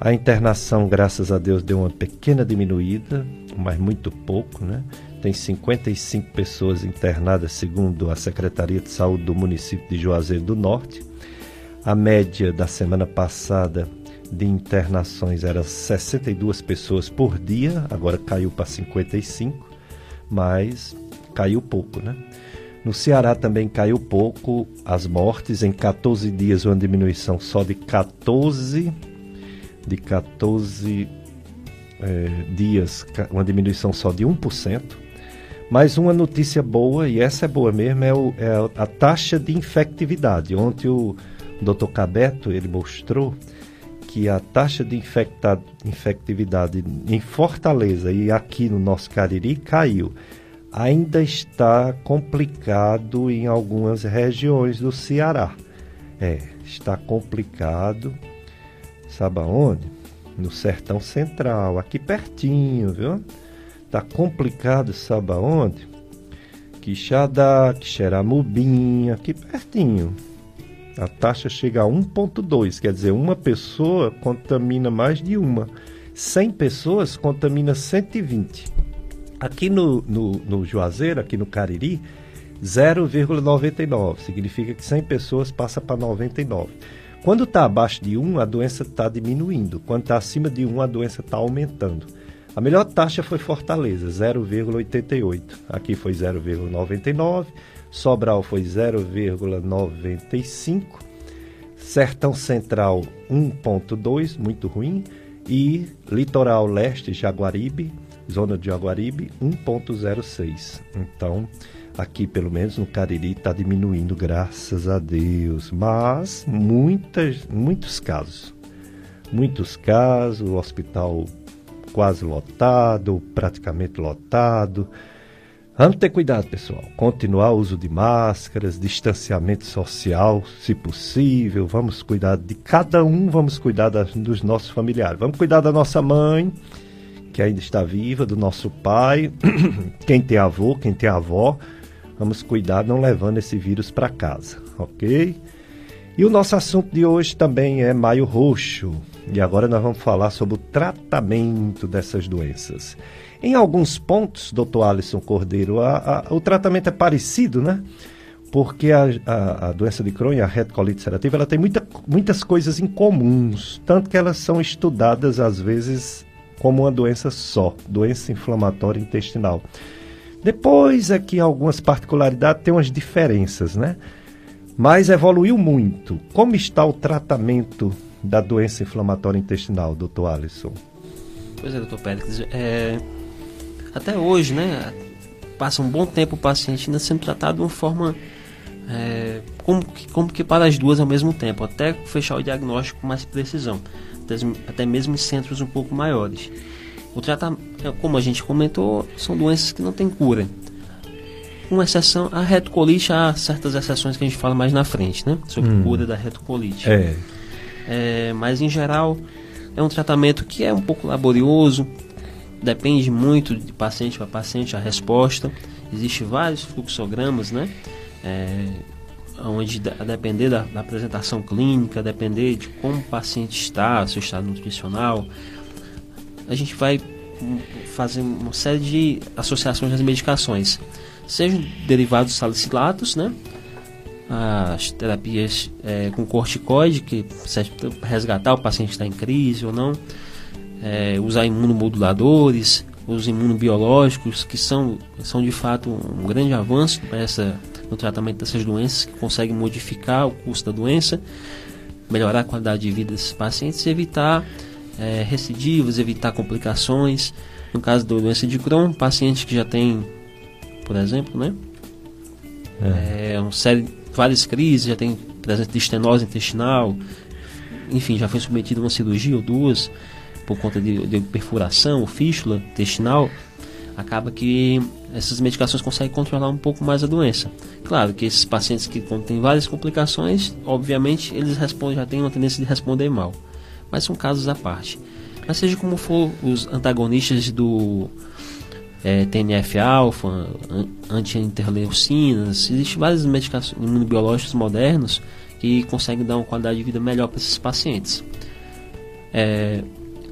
A internação, graças a Deus, deu uma pequena diminuída, mas muito pouco, né? Tem 55 pessoas internadas, segundo a Secretaria de Saúde do município de Juazeiro do Norte. A média da semana passada de internações era 62 pessoas por dia, agora caiu para 55, mas caiu pouco, né? No Ceará também caiu pouco as mortes, em 14 dias uma diminuição só de 14 de 14 é, dias, uma diminuição só de 1%. Mas uma notícia boa, e essa é boa mesmo, é, o, é a taxa de infectividade. Ontem o Dr. Cabeto ele mostrou que a taxa de infectividade em Fortaleza e aqui no nosso Cariri caiu. Ainda está complicado em algumas regiões do Ceará. É, está complicado Sabe aonde? No Sertão Central, aqui pertinho, viu? Tá complicado, sabe aonde? Quixadá, Quixeramobim, aqui pertinho. A taxa chega a 1,2, quer dizer, uma pessoa contamina mais de uma. 100 pessoas contamina 120. Aqui no, no, no Juazeiro, aqui no Cariri, 0,99. Significa que 100 pessoas passa para 99. Quando está abaixo de 1, a doença está diminuindo. Quando está acima de 1, a doença está aumentando. A melhor taxa foi Fortaleza, 0,88. Aqui foi 0,99. Sobral foi 0,95. Sertão Central 1,2, muito ruim. E Litoral Leste, Jaguaribe, zona de Jaguaribe, 1,06. Então, Aqui, pelo menos no Cariri, está diminuindo, graças a Deus. Mas muitas, muitos casos. Muitos casos, o hospital quase lotado, praticamente lotado. Vamos ter cuidado, pessoal. Continuar o uso de máscaras, distanciamento social, se possível. Vamos cuidar de cada um, vamos cuidar das, dos nossos familiares. Vamos cuidar da nossa mãe, que ainda está viva, do nosso pai, [clears throat] quem tem avô, quem tem avó. Vamos cuidar não levando esse vírus para casa, ok? E o nosso assunto de hoje também é Maio Roxo. E agora nós vamos falar sobre o tratamento dessas doenças. Em alguns pontos, doutor Alisson Cordeiro, a, a, o tratamento é parecido, né? Porque a, a, doença de Crohn, a retocolite ulcerativa, ela tem muita, muitas coisas em comuns, tanto que elas são estudadas às vezes como uma doença só, doença inflamatória intestinal. Depois é que algumas particularidades têm umas diferenças, né? Mas evoluiu muito. Como está o tratamento da doença inflamatória intestinal, doutor Alisson? Pois é, doutor Pérez. É, até hoje, né? Passa um bom tempo o paciente ainda sendo tratado de uma forma é, como, que, como que para as duas ao mesmo tempo, até fechar o diagnóstico com mais precisão, até, até mesmo em centros um pouco maiores. O tratamento, é, como a gente comentou, são doenças que não têm cura. Uma exceção, a retocolite, há certas exceções que a gente fala mais na frente, né? Sobre hum. cura da retocolite. É. É, mas em geral é um tratamento que é um pouco laborioso, depende muito de paciente para paciente a resposta. Existem vários fluxogramas, né? É, onde a depender da, da, apresentação clínica, depender de como o paciente está, seu estado nutricional, a gente vai fazer uma série de associações das medicações, sejam derivados salicilatos, né? As terapias é, com corticoide, que serve para resgatar o paciente que está em crise ou não, é, usar imunomoduladores, os imunobiológicos, que são, são de fato um grande avanço essa, no tratamento dessas doenças, que conseguem modificar o curso da doença, melhorar a qualidade de vida desses pacientes e evitar é, recidivas, evitar complicações. No caso da doença de Crohn, paciente que já tem, por exemplo, né? É. é um série, várias crises, já tem presença de estenose intestinal, enfim, já foi submetido a uma cirurgia ou duas por conta de, de perfuração, fístula intestinal, acaba que essas medicações conseguem controlar um pouco mais a doença. Claro que esses pacientes que têm várias complicações, obviamente eles respondem, já têm uma tendência de responder mal mas são casos à parte. Mas seja como for, os antagonistas do é, TNF-alfa, anti-interleucinas, existem vários medicações imunobiológicos modernos que conseguem dar uma qualidade de vida melhor para esses pacientes. É,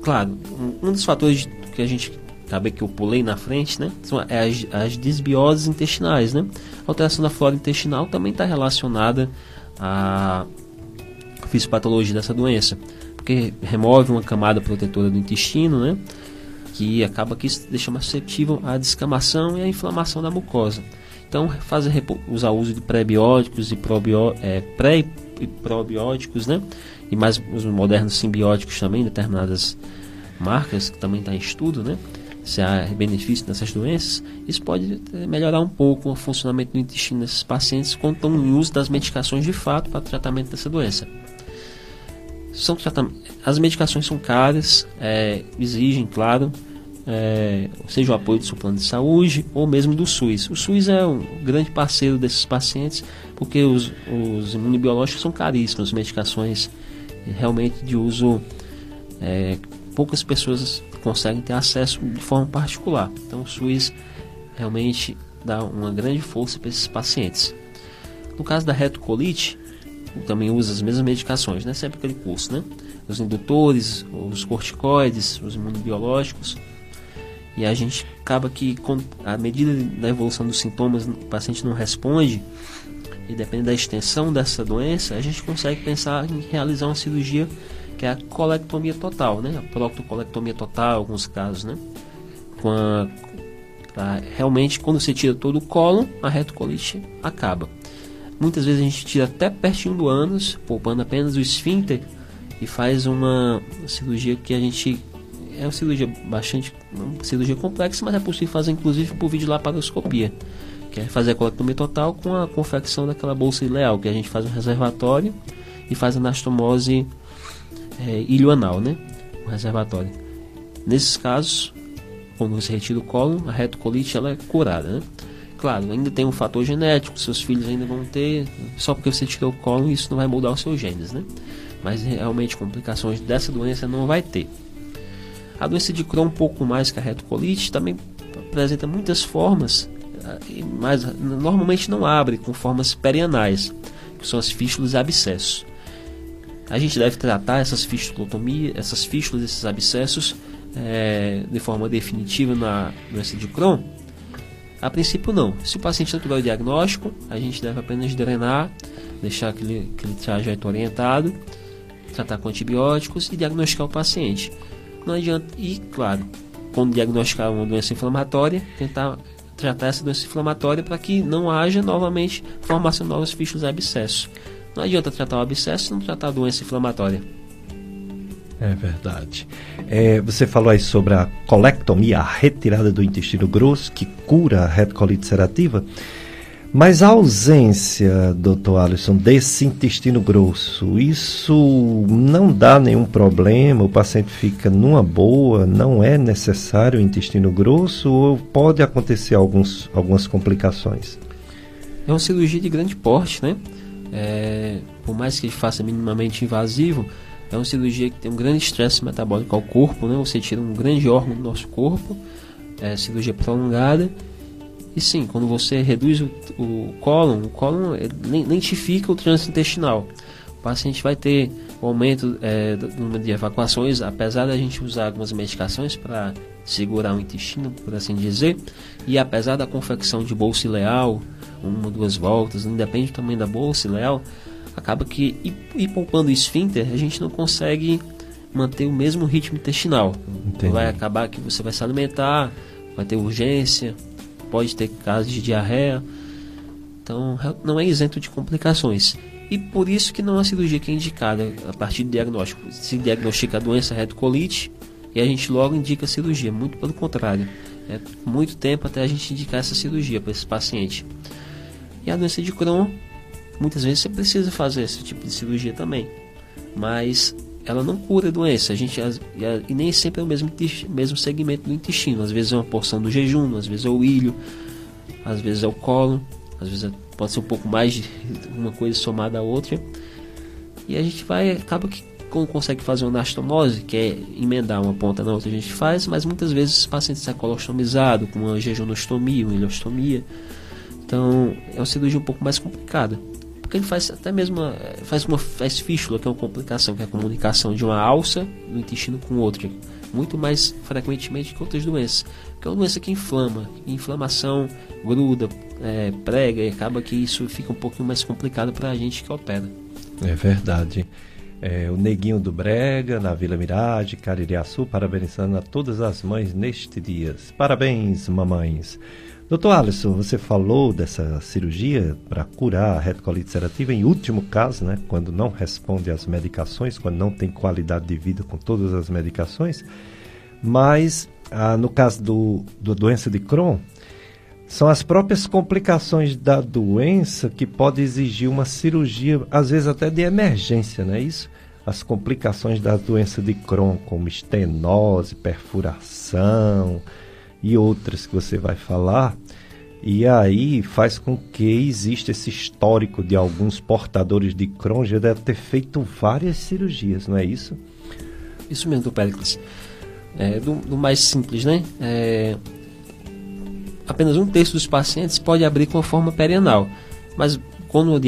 claro, um, dos fatores que a gente acabei que eu pulei na frente, né? São as, as desbioses intestinais, né? A alteração da flora intestinal também está relacionada à fisiopatologia dessa doença porque remove uma camada protetora do intestino, né? Que acaba que deixa mais suscetível à descamação e à inflamação da mucosa. Então, fazer usar uso de prebióticos e é, pré e probióticos, né? E mais os modernos simbióticos também, determinadas marcas que também está em estudo, né? Se há benefício nessas doenças, isso pode melhorar um pouco o funcionamento do intestino desses pacientes quando estão em uso das medicações de fato para tratamento dessa doença são as medicações são caras, é, exigem, claro, é, seja o apoio do seu plano de saúde ou mesmo do SUS. O SUS é um grande parceiro desses pacientes porque os, os imunobiológicos são caríssimos, medicações realmente de uso é, poucas pessoas conseguem ter acesso de forma particular. Então o SUS realmente dá uma grande força para esses pacientes. No caso da retocolite, também usa as mesmas medicações, né? Sempre aquele curso, né? Os indutores, os corticoides, os imunobiológicos. E a gente acaba que, a medida da evolução dos sintomas, o paciente não responde, e depende da extensão dessa doença, a gente consegue pensar em realizar uma cirurgia que é a colectomia total, né? A proctocolectomia total, em alguns casos, né? Com a, a, realmente, quando você tira todo o colo, a retocolite acaba. Muitas vezes a gente tira até pertinho do ânus, poupando apenas o esfíncter e faz uma cirurgia que a gente é uma cirurgia bastante uma cirurgia complexa, mas é possível fazer inclusive por videolaparoscopia, que é fazer a colectomia total com a confecção daquela bolsa ileal, que a gente faz um reservatório e faz anastomose é, ilioanal, né? O reservatório. Nesses casos, quando você retira o colo, a retocolite ela é curada, né? Claro, ainda tem um fator genético, seus filhos ainda vão ter, só porque você tirou o colo, isso não vai mudar os seus genes, né? Mas realmente complicações dessa doença não vai ter. A doença de Crohn, um pouco mais que a retocolite, também apresenta muitas formas, eh, mas normalmente não abre com formas perianais, que são as fístulas e abscessos. A gente deve tratar essas fistulotomias, essas fístulas, esses abscessos, é, de forma definitiva na doença de Crohn a princípio, não. Se o paciente não tiver o diagnóstico, a gente deve apenas drenar, deixar aquele, aquele trajeto orientado, tratar com antibióticos e diagnosticar o paciente. Não adianta, e claro, quando diagnosticar uma doença inflamatória, tentar tratar essa doença inflamatória para que não haja novamente formação de novos fichos abscessos. Não adianta tratar o abscesso e não tratar a doença inflamatória. É verdade. É, você falou aí sobre a colectomia, a retirada do intestino grosso, que cura a retocolite ulcerativa. Mas a ausência, doutor Alisson, desse intestino grosso, isso não dá nenhum problema? O paciente fica numa boa? Não é necessário o intestino grosso? Ou pode acontecer alguns, algumas complicações? É uma cirurgia de grande porte, né? É, por mais que ele faça minimamente invasivo, É uma cirurgia que tem um grande estresse metabólico ao corpo, né? Você tira um grande órgão do nosso corpo, é cirurgia prolongada. E sim, quando você reduz o, o cólon, o cólon lentifica o trânsito intestinal. O paciente vai ter o aumento é, do número de evacuações, apesar da gente usar algumas medicações para segurar o intestino, por assim dizer, e apesar da confecção de bolsa ileal, uma ou duas voltas, independe do tamanho da bolsa ileal, acaba que ir, poupando o esfíncter, a gente não consegue manter o mesmo ritmo intestinal. Entendi. Vai acabar que você vai se alimentar, vai ter urgência, pode ter casos de diarreia. Então, não é isento de complicações. E por isso que não é cirurgia que é indicada a partir do diagnóstico. Se diagnostica a doença retocolite e a gente logo indica a cirurgia. Muito pelo contrário. É muito tempo até a gente indicar essa cirurgia para esse paciente. E a doença de Crohn Muitas vezes você precisa fazer esse tipo de cirurgia também, mas ela não cura a doença. A gente e nem sempre é o mesmo mesmo segmento do intestino. Às vezes é uma porção do jejum, às vezes é o ilho, às vezes é o colo, às vezes é, pode ser um pouco mais de [laughs] uma coisa somada à outra. E a gente vai acaba que consegue fazer uma anastomose, que é emendar uma ponta na outra, a gente faz, mas muitas vezes o paciente está colostomizado, com uma jejunostomia, uma ilostomia. Então, é uma cirurgia um pouco mais complicada porque ele faz até mesmo faz uma faz fístula, que é uma complicação, que é a comunicação de uma alça do intestino com outra, muito mais frequentemente que outras doenças, que é uma doença que inflama, inflamação gruda, é, prega e acaba que isso fica um pouquinho mais complicado para a gente que opera. É verdade. É, o Neguinho do Brega, na Vila Mirade, Caririaçu, parabenizando a todas as mães neste dia. Parabéns, mamães. Doutor Alisson, você falou dessa cirurgia para curar a retocolite ulcerativa em último caso, né, quando não responde às medicações, quando não tem qualidade de vida com todas as medicações. Mas ah, no caso do, do doença de Crohn, são as próprias complicações da doença que pode exigir uma cirurgia, às vezes até de emergência, não é isso? As complicações da doença de Crohn, como estenose, perfuração, e outras que você vai falar. E aí faz com que exista esse histórico de alguns portadores de Crohn já deve ter feito várias cirurgias, não é isso? Isso mesmo, Péricles. É, do, do, mais simples, né? É, apenas um terço dos pacientes pode abrir com a forma perianal, mas quando,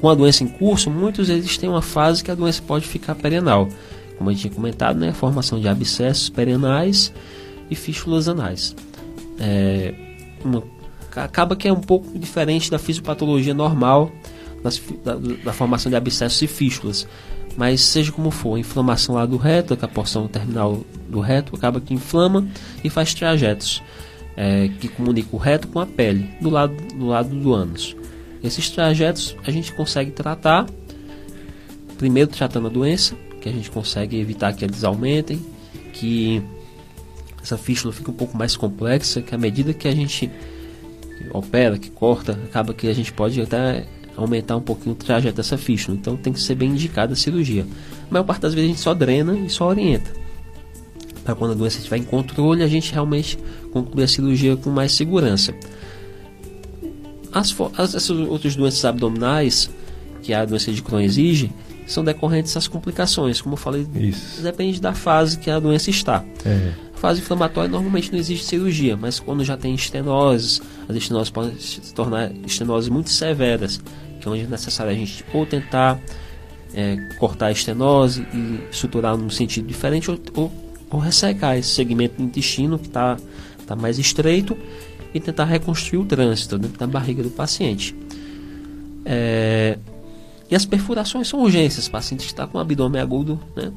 com a doença em curso, muitos eles têm uma fase que a doença pode ficar perianal. Como a gente tinha comentado, né? A formação de abscessos perianais e fístulas anais. É, uma, acaba que é um pouco diferente da fisiopatologia normal das, da, da, formação de abscessos e fístulas. Mas seja como for, a inflamação lá do reto, é a porção terminal do reto, acaba que inflama e faz trajetos é, que comunicam o reto com a pele do lado do, lado do ânus. Esses trajetos a gente consegue tratar, primeiro tratando a doença, que a gente consegue evitar que eles aumentem, que essa fístula fica um pouco mais complexa, que à medida que a gente opera, que corta, acaba que a gente pode até aumentar um pouquinho o trajeto dessa fístula. Então tem que ser bem indicada a cirurgia. A maior parte das vezes a gente só drena e só orienta. Para quando a doença estiver em controle, a gente realmente concluir a cirurgia com mais segurança. As, as essas outras doenças abdominais que a doença de Crohn exige, são decorrentes das complicações. Como eu falei, Isso. depende da fase que a doença está. É. Fase inflamatória normalmente não existe cirurgia, mas quando já tem estenoses, as estenoses podem se tornar estenoses muito severas, que é onde é necessário a gente ou tentar é, cortar a estenose e suturar num sentido diferente, ou, ou, ou ressecar esse segmento do intestino que está tá mais estreito e tentar reconstruir o trânsito dentro da barriga do paciente. É, e as perfurações são urgências. O paciente está com abdômen agudo, né?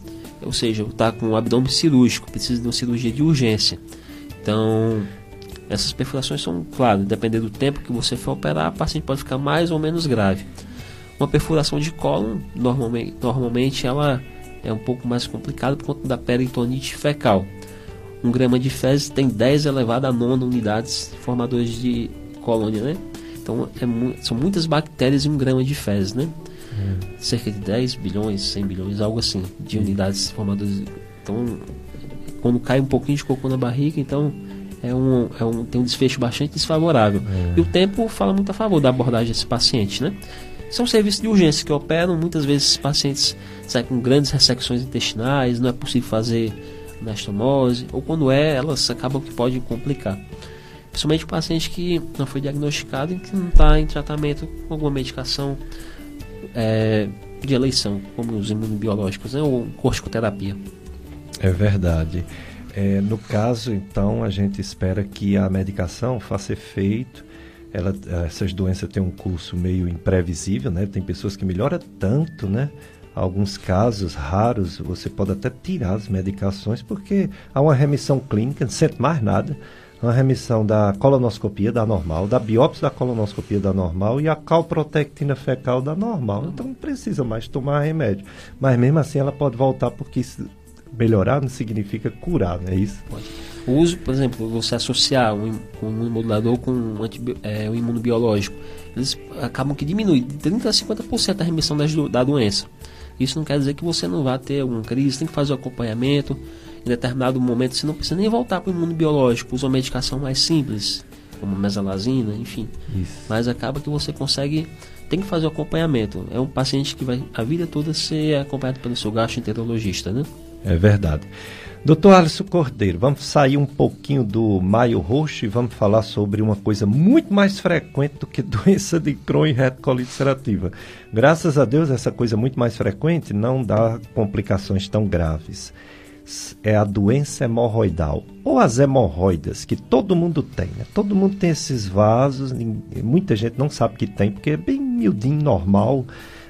Ou seja, está com um abdômen cirúrgico, precisa de uma cirurgia de urgência. Então, essas perfurações são, claro, dependendo do tempo que você for operar, o paciente pode ficar mais ou menos grave. Uma perfuração de cólon, normalmente, normalmente ela é um pouco mais complicada por conta da peritonite fecal. Um grama de fezes tem 10 elevado a 9 unidades formadoras de colônia, né? Então é, são muitas bactérias em um grama de fezes, né? Cerca de 10 bilhões, 100 bilhões, algo assim, de unidades formadoras. Então, quando cai um pouquinho de cocô na barriga, então é um, é um, tem um desfecho bastante desfavorável. É. E o tempo fala muito a favor da abordagem desse paciente, né? Isso é um serviço de urgência que operam. Muitas vezes pacientes saem com grandes ressecções intestinais, não é possível fazer anastomose, ou quando é, elas acabam que pode complicar. Principalmente o paciente que não foi diagnosticado e que não está em tratamento com alguma medicação é, de eleição, como os imunobiológicos, né, ou corticoterapia. É verdade. É, no caso, então, a gente espera que a medicação faça efeito ela, essas doenças têm um curso meio imprevisível, né? Tem pessoas que melhoram tanto, né? Alguns casos raros, você pode até tirar as medicações porque há uma remissão clínica, não sente mais nada. Uma remissão da colonoscopia da normal, da biópsia da colonoscopia da normal e a calprotectina fecal da normal. Então não precisa mais tomar remédio. Mas mesmo assim ela pode voltar porque melhorar não significa curar, não é isso? Pode. O uso, por exemplo, você associar um, um imunomodulador com um, é, um imunobiológico, eles acabam que diminui de 30% a 50% a remissão das, da doença. Isso não quer dizer que você não vá ter alguma crise, tem que fazer o acompanhamento. Em determinado momento você não precisa nem voltar para o imunobiológico, usa uma medicação mais simples, como mesalazina, enfim. Isso. Mas acaba que você consegue tem que fazer o acompanhamento. É um paciente que vai a vida toda ser acompanhado pelo seu gastroenterologista, né? É verdade. Doutor Alisson Cordeiro, vamos sair um pouquinho do maio roxo e vamos falar sobre uma coisa muito mais frequente do que [laughs] doença de Crohn e retocolite ulcerativa. Graças a Deus, essa coisa muito mais frequente não dá complicações tão graves. É a doença hemorroidal, ou as hemorroidas, que todo mundo tem. Né? Todo mundo tem esses vasos, muita gente não sabe que tem, porque é bem miudinho, normal.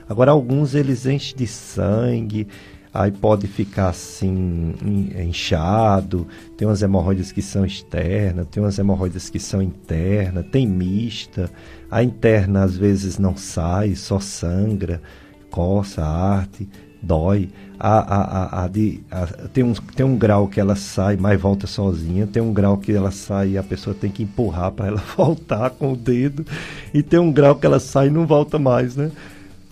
Agora, alguns eles enchem de sangue, aí pode ficar assim inchado, tem umas hemorroidas que são externas, tem umas hemorroidas que são internas, tem mista, a interna às vezes não sai, só sangra, coça, arte, dói. A, a, a, de, tem, um, tem um grau que ela sai, mas volta sozinha. Tem um grau que ela sai e a pessoa tem que empurrar para ela [laughs] voltar com o dedo. E tem um grau que ela sai e não volta mais, né?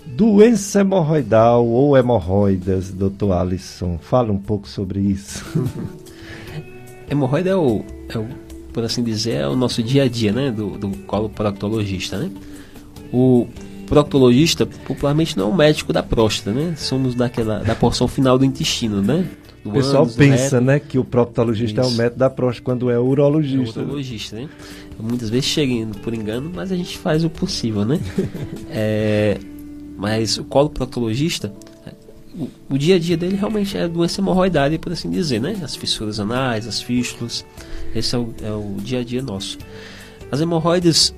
Doença hemorroidal ou hemorroidas, doutor Alisson, fala um pouco sobre isso. [laughs] Hemorroida é o, é o, por assim dizer, é o nosso dia a dia, né, do, do coloproctologista, né? O proctologista, popularmente, não é o médico da próstata, né? Somos daquela, da porção final do intestino, né? Do o pessoal ânus, pensa, né, que o proctologista Isso. é o médico da próstata quando é urologista. É urologista, né? Muitas vezes chega por engano, mas a gente faz o possível, né? [laughs] é, mas o coloproctologista, o, o, dia a dia dele realmente é doença hemorroidária, por assim dizer, né? As fissuras anais, as fístulas, esse é o, é o dia a dia nosso. As hemorroidas,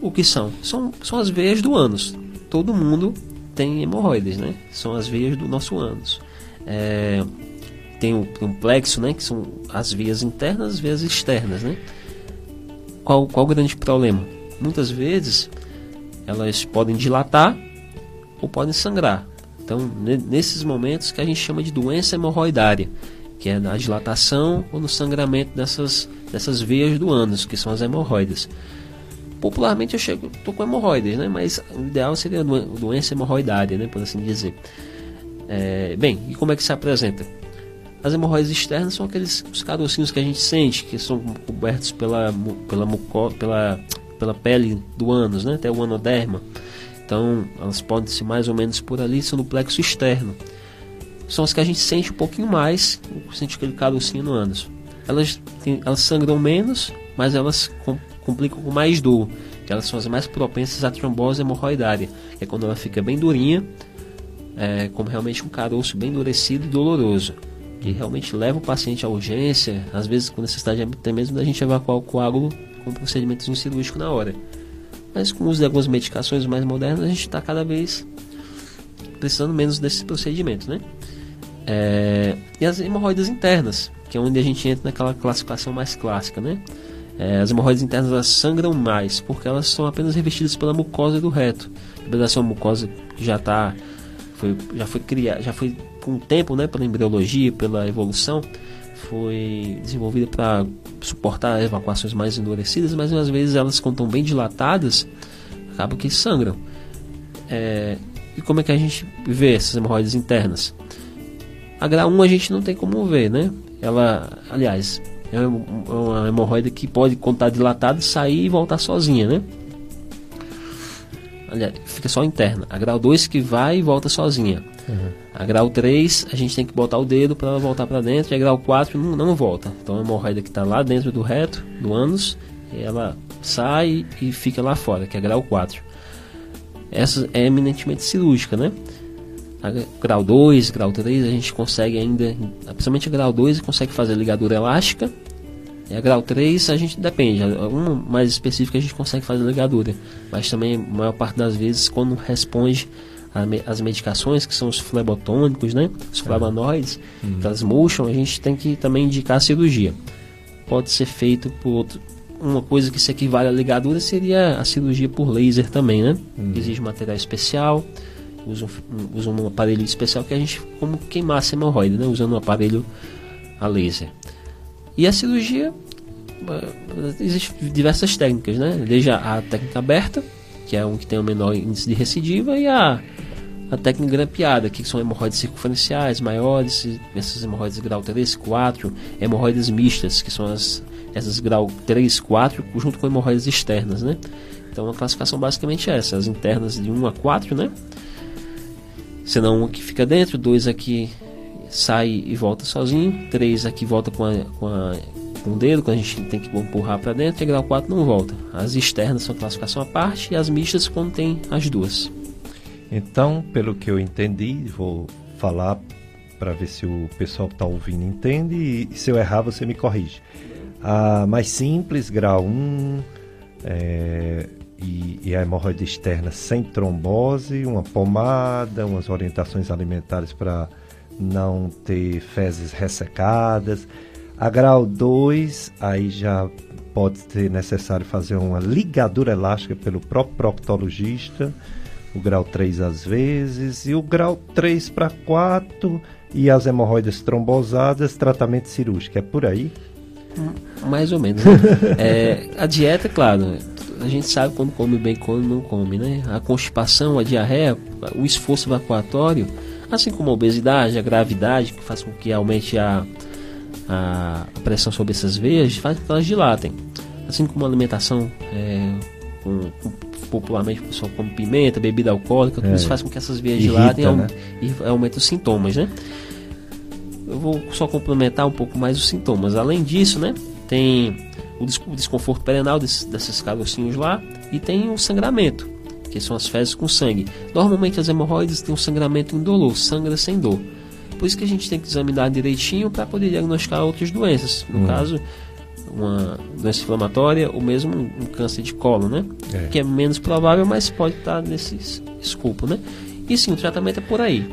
o que são? São, são as veias do ânus. Todo mundo tem hemorroidas, né? São as veias do nosso ânus. É, tem o, tem o plexo, né? Que são as veias internas, as veias externas, né? Qual, qual o grande problema? Muitas vezes elas podem dilatar ou podem sangrar. Então, nesses momentos que a gente chama de doença hemorroidária, que é na dilatação ou no sangramento dessas, dessas veias do ânus, que são as hemorroidas. Popularmente eu chego, tô com hemorroidas, né? Mas o ideal seria doença hemorroidária, né? Por assim dizer. É, bem, e como é que se apresenta? As hemorroidas externas são aqueles os carocinhos que a gente sente, que são cobertos pela, pela, muco, pela, pela pele do ânus, né? Até o anoderma. Então, elas podem ser mais ou menos por ali, são no plexo externo. São as que a gente sente um pouquinho mais, sente aquele carocinho no ânus. Elas, elas sangram menos, mas elas complicam com mais dor, que elas são as mais propensas à trombose hemorroidária, que é quando ela fica bem durinha, é, como realmente um caroço bem endurecido e doloroso, que realmente leva o paciente à urgência, às vezes com necessidade até mesmo da gente evacuar o coágulo com procedimento cirúrgico na hora. Mas com o uso de algumas medicações mais modernas, a gente está cada vez precisando menos desses procedimentos, né? É, e as hemorroidas internas, que é onde a gente entra naquela classificação mais clássica, né? É, as hemorroidas internas elas sangram mais porque elas são apenas revestidas pela mucosa do reto. Apesar de ser uma mucosa que já tá, foi, já foi criada, já foi com o tempo, né, pela embriologia, pela evolução, foi desenvolvida para suportar evacuações mais endurecidas, mas às vezes elas, quando estão bem dilatadas, acabam que sangram. É, e como é que a gente vê essas hemorroidas internas? A grau 1 a gente não tem como ver, né? Ela, aliás, é uma hemorroida que pode, quando está dilatada, sair e voltar sozinha, né? aliás, fica só interna. A grau 2 que vai e volta sozinha. Uhum. A grau 3, a gente tem que botar o dedo para ela voltar para dentro. E a grau 4 não, não volta. Então a hemorroida que está lá dentro do reto, do ânus, ela sai e fica lá fora, que é a grau 4. Essa é eminentemente cirúrgica, né? Grau 2, grau 3, a gente consegue ainda, principalmente a grau 2, consegue fazer ligadura elástica. E a grau 3, a gente depende, uma mais específica a gente consegue fazer ligadura. Mas também, a maior parte das vezes, quando responde as medicações, que são os flebotônicos, né? Os flavonoides, uhum. murcham, a gente tem que também indicar a cirurgia. Pode ser feito por outro, uma coisa que se equivale à ligadura seria a cirurgia por laser também, né? Uhum. Exige material especial, usa um, aparelho especial que a gente como queimasse a hemorroida, né? Usando um aparelho a laser. E a cirurgia eh, existem diversas técnicas, né? Desde a, técnica aberta, que é um que tem o menor índice de recidiva, e a, a técnica grampeada, que são hemorroides circunferenciais maiores, essas hemorroides grau 3, 4, hemorroides mistas, que são as essas grau 3, 4, junto com hemorroidas externas, né? Então a classificação basicamente é essa, as internas de 1 a 4, né? Senão um aqui fica dentro, dois aqui sai e volta sozinho, três aqui volta com, a, com, a, com o dedo, quando a gente tem que empurrar para dentro, e grau 4 não volta. As externas são classificação à parte e as mistas tem as duas. Então, pelo que eu entendi, vou falar para ver se o pessoal que está ouvindo entende e se eu errar você me corrige. A mais simples, grau 1, é, e, e, a hemorroida externa sem trombose, uma pomada, umas orientações alimentares para não ter fezes ressecadas. A grau 2, aí já pode ser necessário fazer uma ligadura elástica pelo próprio proctologista. O grau 3 às vezes. E o grau 3 para 4 e as hemorroidas trombosadas, tratamento cirúrgico. É por aí? Mais ou menos. Né? [laughs] é, a dieta, claro, a gente sabe quando come bem, quando não come, né? A constipação, a diarreia, o esforço evacuatório, assim como a obesidade, a gravidade, que faz com que aumente a, a pressão sobre essas veias, faz com que elas dilatem. Assim como a alimentação, é, com, com, popularmente o pessoal come pimenta, bebida alcoólica, tudo é, isso faz com que essas veias irrita, dilatem né? e aumente os sintomas, né? eu vou só complementar um pouco mais os sintomas. Além disso, né, tem o desconforto perenal desses, desses carocinhos lá e tem o sangramento, que são as fezes com sangue. Normalmente as hemorroides têm um sangramento indolor, sangra sem dor. Por isso que a gente tem que examinar direitinho para poder diagnosticar outras doenças. No hum. caso, uma doença inflamatória ou mesmo um câncer de colo, né? É. Que é menos provável, mas pode estar nesse escopo, né? E sim, o tratamento é por aí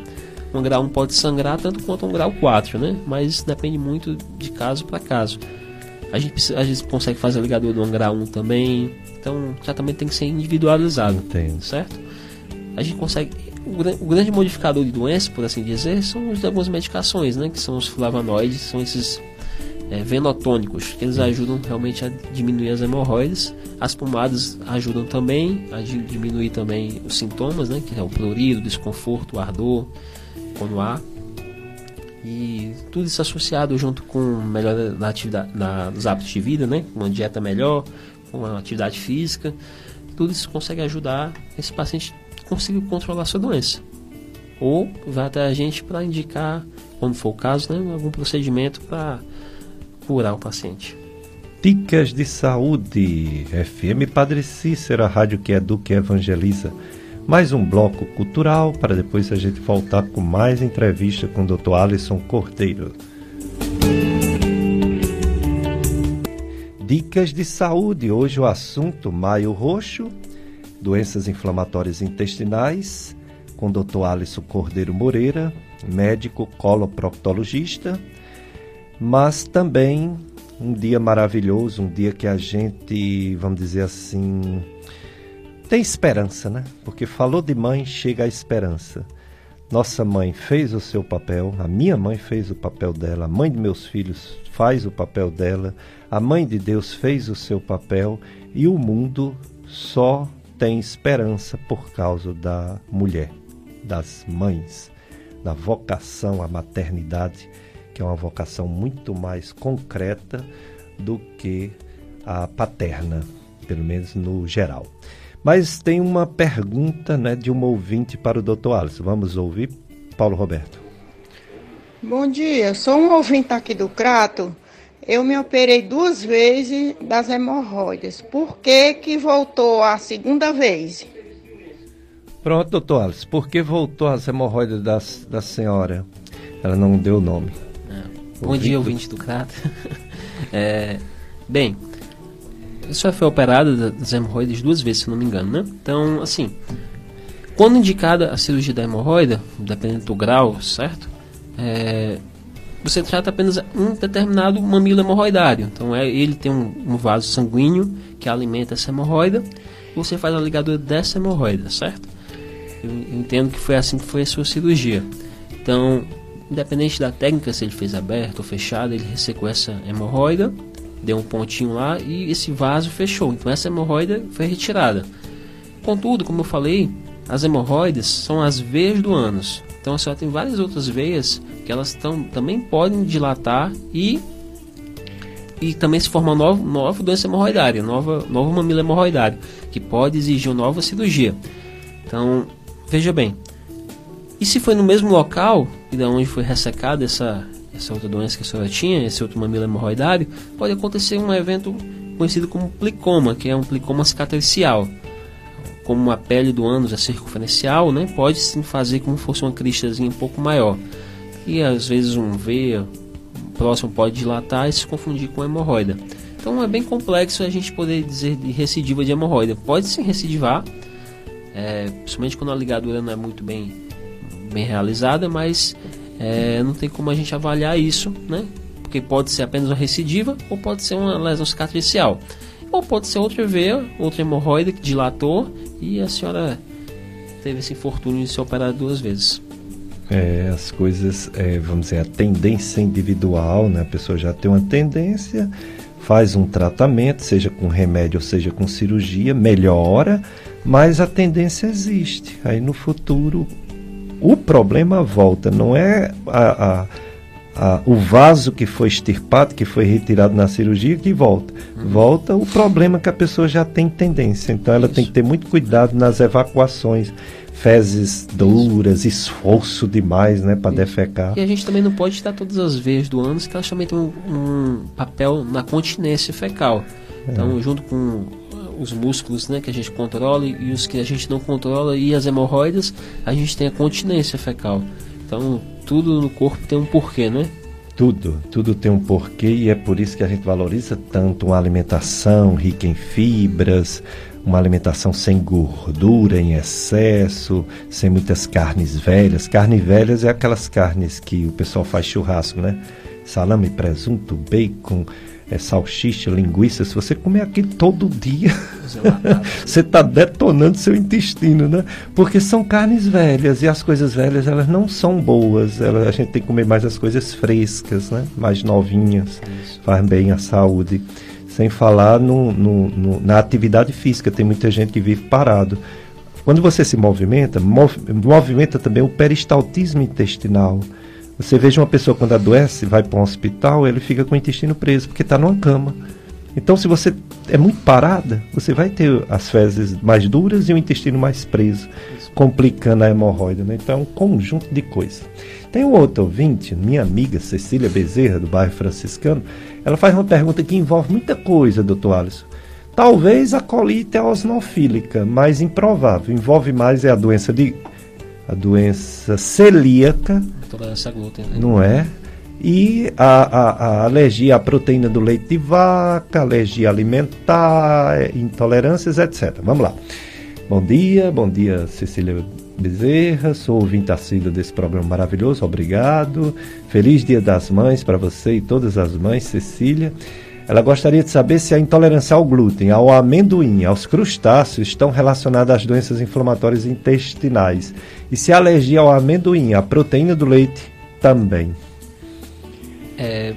um grau 1 pode sangrar tanto quanto um grau 4, né? Mas depende muito de caso para caso. A gente, precisa, consegue fazer a ligadura do grau 1 também. Então, o tratamento tem que ser individualizado. Entendo. Certo? A gente consegue. O, o, grande modificador de doença, por assim dizer, são as algumas medicações, né? Que são os flavonoides, são esses é, venotônicos, que eles ajudam realmente a diminuir as hemorroides. As pomadas ajudam também a diminuir também os sintomas, né? Que é o prurido, o desconforto, o ardor quando há. E tudo isso associado junto com melhora na atividade, na, nos hábitos de vida, né? Uma dieta melhor, uma atividade física. Tudo isso consegue ajudar esse paciente conseguir controlar sua doença. Ou vai até a gente para indicar, quando for o caso, né, algum procedimento para curar o paciente. Dicas de Saúde, FM Padre Cícero, a rádio que educa e evangeliza mais um bloco cultural para depois a gente voltar com mais entrevista com o Dr. Alisson Cordeiro. Dicas de saúde. Hoje o assunto Maio Roxo, doenças inflamatórias intestinais, com o Dr. Alisson Cordeiro Moreira, médico coloproctologista, mas também um dia maravilhoso, um dia que a gente, vamos dizer assim, tem esperança, né? Porque falou de mãe, chega a esperança. Nossa mãe fez o seu papel, a minha mãe fez o papel dela, a mãe de meus filhos faz o papel dela, a mãe de Deus fez o seu papel e o mundo só tem esperança por causa da mulher, das mães, da vocação à maternidade, que é uma vocação muito mais concreta do que a paterna, pelo menos no geral. Mas tem uma pergunta né, de um ouvinte para o doutor Alisson. Vamos ouvir, Paulo Roberto. Bom dia, sou um ouvinte aqui do Crato. Eu me operei duas vezes das hemorroidas. Por que, que voltou a segunda vez? Pronto, doutor Alisson. Por que voltou as hemorroidas das, da senhora? Ela não deu o nome. É. Bom ouvinte dia, ouvinte do Crato. [laughs] é, bem, só foi operada das hemorroidas duas vezes, se não me engano, né? Então, assim, quando indicada a cirurgia da hemorroida, dependendo do grau, certo? É, você trata apenas um determinado mamilo hemorroidário. Então, é, ele tem um, um vaso sanguíneo que alimenta essa hemorroida. Você faz a ligadura dessa hemorroida, certo? Eu, eu entendo que foi assim que foi a sua cirurgia. Então, independente da técnica, se ele fez aberto ou fechado, ele ressecou essa hemorroida deu um pontinho lá e esse vaso fechou. Então essa hemorroida foi retirada. Contudo, como eu falei, as hemorroidas são as veias do ânus. Então a senhora tem várias outras veias que elas tão, também podem dilatar e e também se forma nova, nova doença hemorroidária, nova, novo mamilo hemorroidário, que pode exigir uma nova cirurgia. Então, veja bem. E se foi no mesmo local e da onde foi ressecada essa, essa outra doença que a senhora tinha, esse outro mamilo hemorroidário, pode acontecer um evento conhecido como plicoma, que é um plicoma cicatricial. Como a pele do ânus é circunferencial, né, pode sim fazer como se fosse uma cristazinha um pouco maior. E às vezes um V próximo pode dilatar e se confundir com hemorroida. Então é bem complexo a gente poder dizer de recidiva de hemorroida. Pode sim recidivar, é, principalmente quando a ligadura não é muito bem, bem realizada, mas é, não tem como a gente avaliar isso, né? Porque pode ser apenas uma recidiva ou pode ser uma lesão cicatricial. Ou pode ser outra veia, outra hemorroida que dilatou e a senhora teve esse infortúnio de ser operada duas vezes. É, as coisas, é, vamos dizer, a tendência individual, né? A pessoa já tem uma tendência, faz um tratamento, seja com remédio ou seja com cirurgia, melhora, mas a tendência existe. Aí no futuro o problema volta, não é a, a, a, o vaso que foi extirpado, que foi retirado na cirurgia, que volta. Uhum. Volta o problema que a pessoa já tem tendência. Então ela Isso. tem que ter muito cuidado nas evacuações. Fezes duras, Isso. esforço demais, né, para defecar. E a gente também não pode estar todas as veias do ânus, que elas também têm um, um papel na continência fecal. Então, é. junto com os músculos né, que a gente controla e os que a gente não controla e as hemorroidas, a gente tem a continência fecal. Então, tudo no corpo tem um porquê, né? Tudo, tudo tem um porquê e é por isso que a gente valoriza tanto uma alimentação rica em fibras, uma alimentação sem gordura em excesso, sem muitas carnes velhas. Carnes velhas é aquelas carnes que o pessoal faz churrasco, né? Salame, presunto, bacon, é, salsicha, linguiça, se você comer aquilo todo dia, você está [laughs] detonando seu intestino, né? Porque são carnes velhas e as coisas velhas elas não são boas. Elas, a gente tem que comer mais as coisas frescas, né? Mais novinhas, Isso. faz bem à saúde. Sem falar no, no, no, na atividade física, tem muita gente que vive parado. Quando você se movimenta, mov, movimenta também o peristaltismo intestinal. Você veja uma pessoa quando adoece, vai para um hospital, ele fica com o intestino preso, porque está numa cama. Então, se você é muito parada, você vai ter as fezes mais duras e o intestino mais preso, Isso. complicando a hemorroida. Né? Então, é um conjunto de coisas. Tem um outro ouvinte, minha amiga Cecília Bezerra, do bairro franciscano, ela faz uma pergunta que envolve muita coisa, doutor Alisson. Talvez a colite osnofílica, mas improvável. Envolve mais é a doença de a doença celíaca Intolerância a glúten, né? Não é? E a, a, a, alergia à proteína do leite de vaca, alergia alimentar, intolerâncias, etc. Vamos lá. Bom dia, bom dia Cecília Bezerra, sou ouvinte assíduo desse programa maravilhoso, obrigado. Feliz Dia das Mães para você e todas as mães, Cecília. Ela gostaria de saber se a intolerância ao glúten, ao amendoim, aos crustáceos estão relacionadas às doenças inflamatórias intestinais e se a alergia ao amendoim, à proteína do leite, também. É,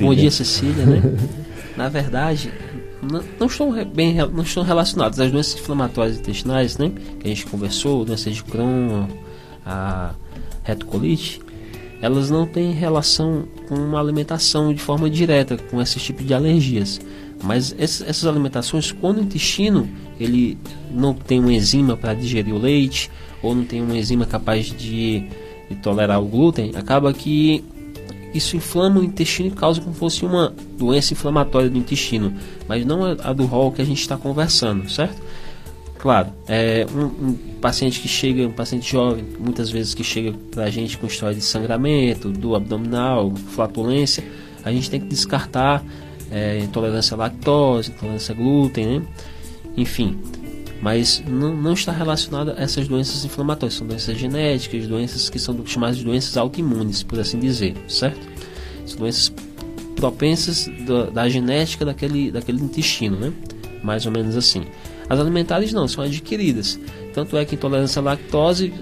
bom dia, Cecília. Né? [laughs] Na verdade, não, não, estão bem não estão relacionadas às doenças inflamatórias intestinais, né? Que a gente conversou, doença de Crohn, a retocolite elas não têm relação com uma alimentação de forma direta com esse tipo de alergias. Mas essas alimentações, quando o intestino ele não tem uma enzima para digerir o leite ou não tem uma enzima capaz de, de tolerar o glúten, acaba que isso inflama o intestino e causa como se fosse uma doença inflamatória do intestino, mas não a do rol que a gente está conversando, certo? Claro, é um, um, paciente que chega, um paciente jovem, muitas vezes que chega para a gente com história de sangramento, do abdominal, flatulência, a gente tem que descartar é, intolerância à lactose, intolerância a glúten, né? enfim. Mas não, não está relacionado a essas doenças inflamatórias, são doenças genéticas, doenças que são chamadas de doenças autoimunes, por assim dizer, certo? São doenças propensas da, da genética daquele, daquele intestino, né? Mais ou menos assim. As alimentares não, são adquiridas. Tanto é que intolerância à lactose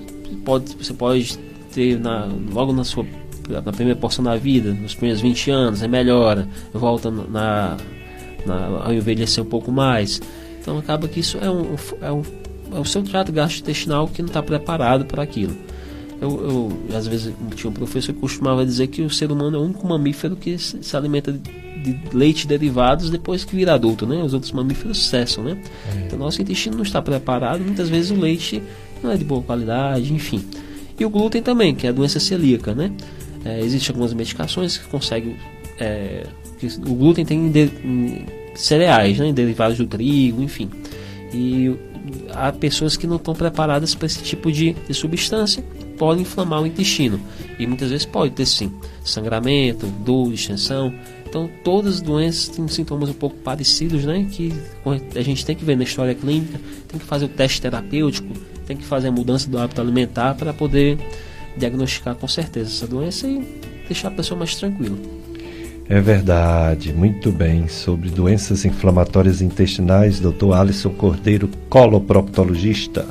pode, você pode ter na, logo na sua na primeira porção da vida, nos primeiros 20 anos, é melhora, volta na, na, ao envelhecer um pouco mais. Então acaba que isso é um, é um é o seu trato gastrointestinal que não está preparado para aquilo. Eu, eu, às vezes tinha um professor que costumava dizer que o ser humano é o único mamífero que se, se alimenta de, leite derivados depois que vira adulto, né? Os outros mamíferos cessam, né? É. Então nosso intestino não está preparado, muitas vezes o leite não é de boa qualidade, enfim. E o glúten também, que é a doença celíaca, né? É, Existem algumas medicações que conseguem. É, que o glúten tem de, cereais, né, derivados do trigo, enfim. E há pessoas que não estão preparadas para esse tipo de, de substância, podem inflamar o intestino. E muitas vezes pode ter sim sangramento, dor, distensão. Então, todas as doenças têm sintomas um pouco parecidos, né? Que a gente tem que ver na história clínica, tem que fazer o teste terapêutico, tem que fazer a mudança do hábito alimentar para poder diagnosticar com certeza essa doença e deixar a pessoa mais tranquila. É verdade, muito bem. Sobre doenças inflamatórias intestinais, Dr. Alisson Cordeiro, coloproctologista.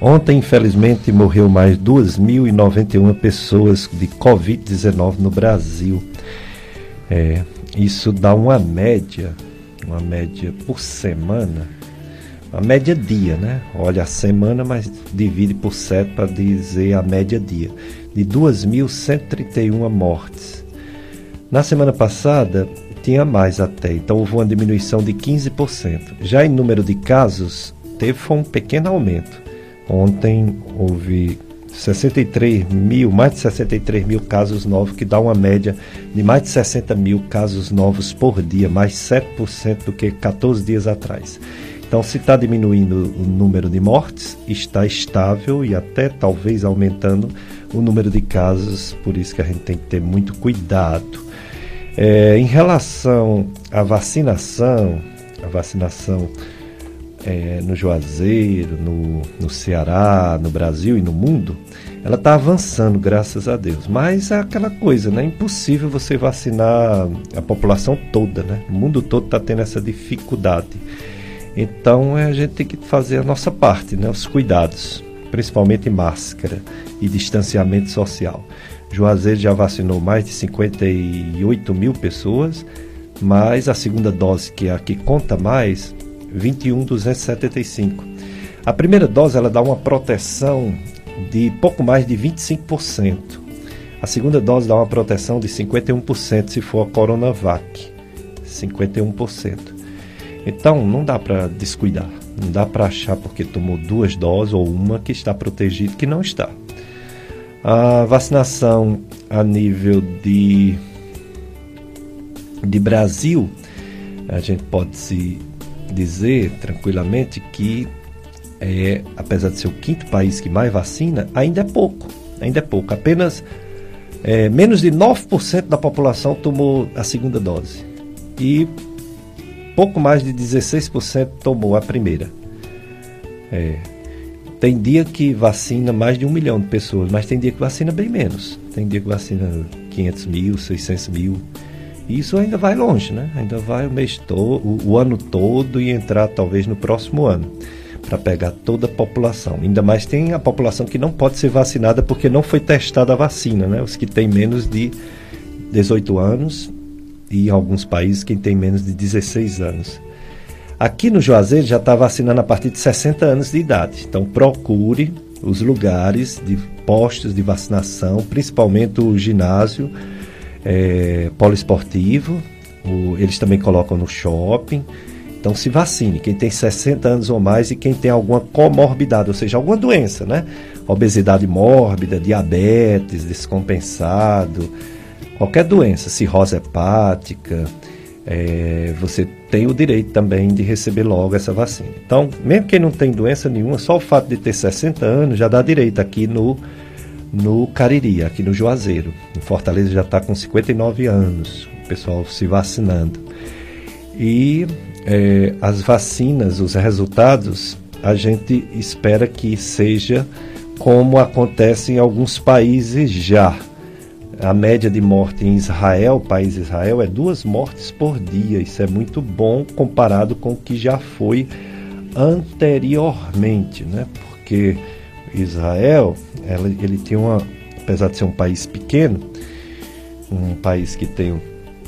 Ontem, infelizmente, morreu mais 2.091 pessoas de Covid-19 no Brasil. É, isso dá uma média, uma média por semana, a média dia, né? Olha a semana, mas divide por 7 para dizer a média dia, de 2.131 mortes. Na semana passada tinha mais até, então houve uma diminuição de 15%. Já em número de casos, teve um pequeno aumento. Ontem houve 63 mil, mais de 63 mil casos novos, que dá uma média de mais de 60 mil casos novos por dia, mais 7% do que 14 dias atrás. Então, se está diminuindo o número de mortes, está estável e até talvez aumentando o número de casos, por isso que a gente tem que ter muito cuidado. É, em relação à vacinação, a vacinação é, no Juazeiro, no, no Ceará, no Brasil e no mundo, ela está avançando, graças a Deus. Mas é aquela coisa, né? Impossível você vacinar a população toda, né? O mundo todo está tendo essa dificuldade. Então é, a gente tem que fazer a nossa parte, né? os cuidados, principalmente máscara e distanciamento social. Juazeiro já vacinou mais de 58 mil pessoas, mas a segunda dose, que é a que conta mais, 21.275. A primeira dose ela dá uma proteção de pouco mais de 25%. A segunda dose dá uma proteção de 51% se for a Coronavac. 51%. Então, não dá para descuidar. Não dá para achar porque tomou duas doses ou uma que está protegido, que não está. A vacinação a nível de, de Brasil, a gente pode se dizer tranquilamente que, é, apesar de ser o quinto país que mais vacina, ainda é pouco. Ainda é pouco. Apenas é, menos de 9% da população tomou a segunda dose. E pouco mais de 16% tomou a primeira. É, tem dia que vacina mais de um milhão de pessoas, mas tem dia que vacina bem menos. Tem dia que vacina 500 mil, 600 mil. Isso ainda vai longe, né? Ainda vai o mês todo, o, o ano todo e entrar talvez no próximo ano para pegar toda a população. Ainda mais tem a população que não pode ser vacinada porque não foi testada a vacina, né? Os que têm menos de 18 anos e em alguns países quem tem menos de 16 anos. Aqui no Juazeiro já está vacinando a partir de 60 anos de idade. Então procure os lugares de postos de vacinação, principalmente o ginásio é, poliesportivo, o, eles também colocam no shopping. Então se vacine, quem tem 60 anos ou mais e quem tem alguma comorbidade, ou seja, alguma doença, né? Obesidade mórbida, diabetes descompensado, qualquer doença, cirrose hepática, é, você tem o direito também de receber logo essa vacina. Então, mesmo quem não tem doença nenhuma, só o fato de ter 60 anos já dá direito aqui no, no Cariri, aqui no Juazeiro. Em Fortaleza já está com 59 anos, o pessoal se vacinando. E é, as vacinas, os resultados, a gente espera que seja como acontece em alguns países já. A média de morte em Israel, país Israel, é duas mortes por dia. Isso é muito bom comparado com o que já foi anteriormente, né? Porque Israel, ela, ele tinha uma, apesar de ser um país pequeno, um país que tem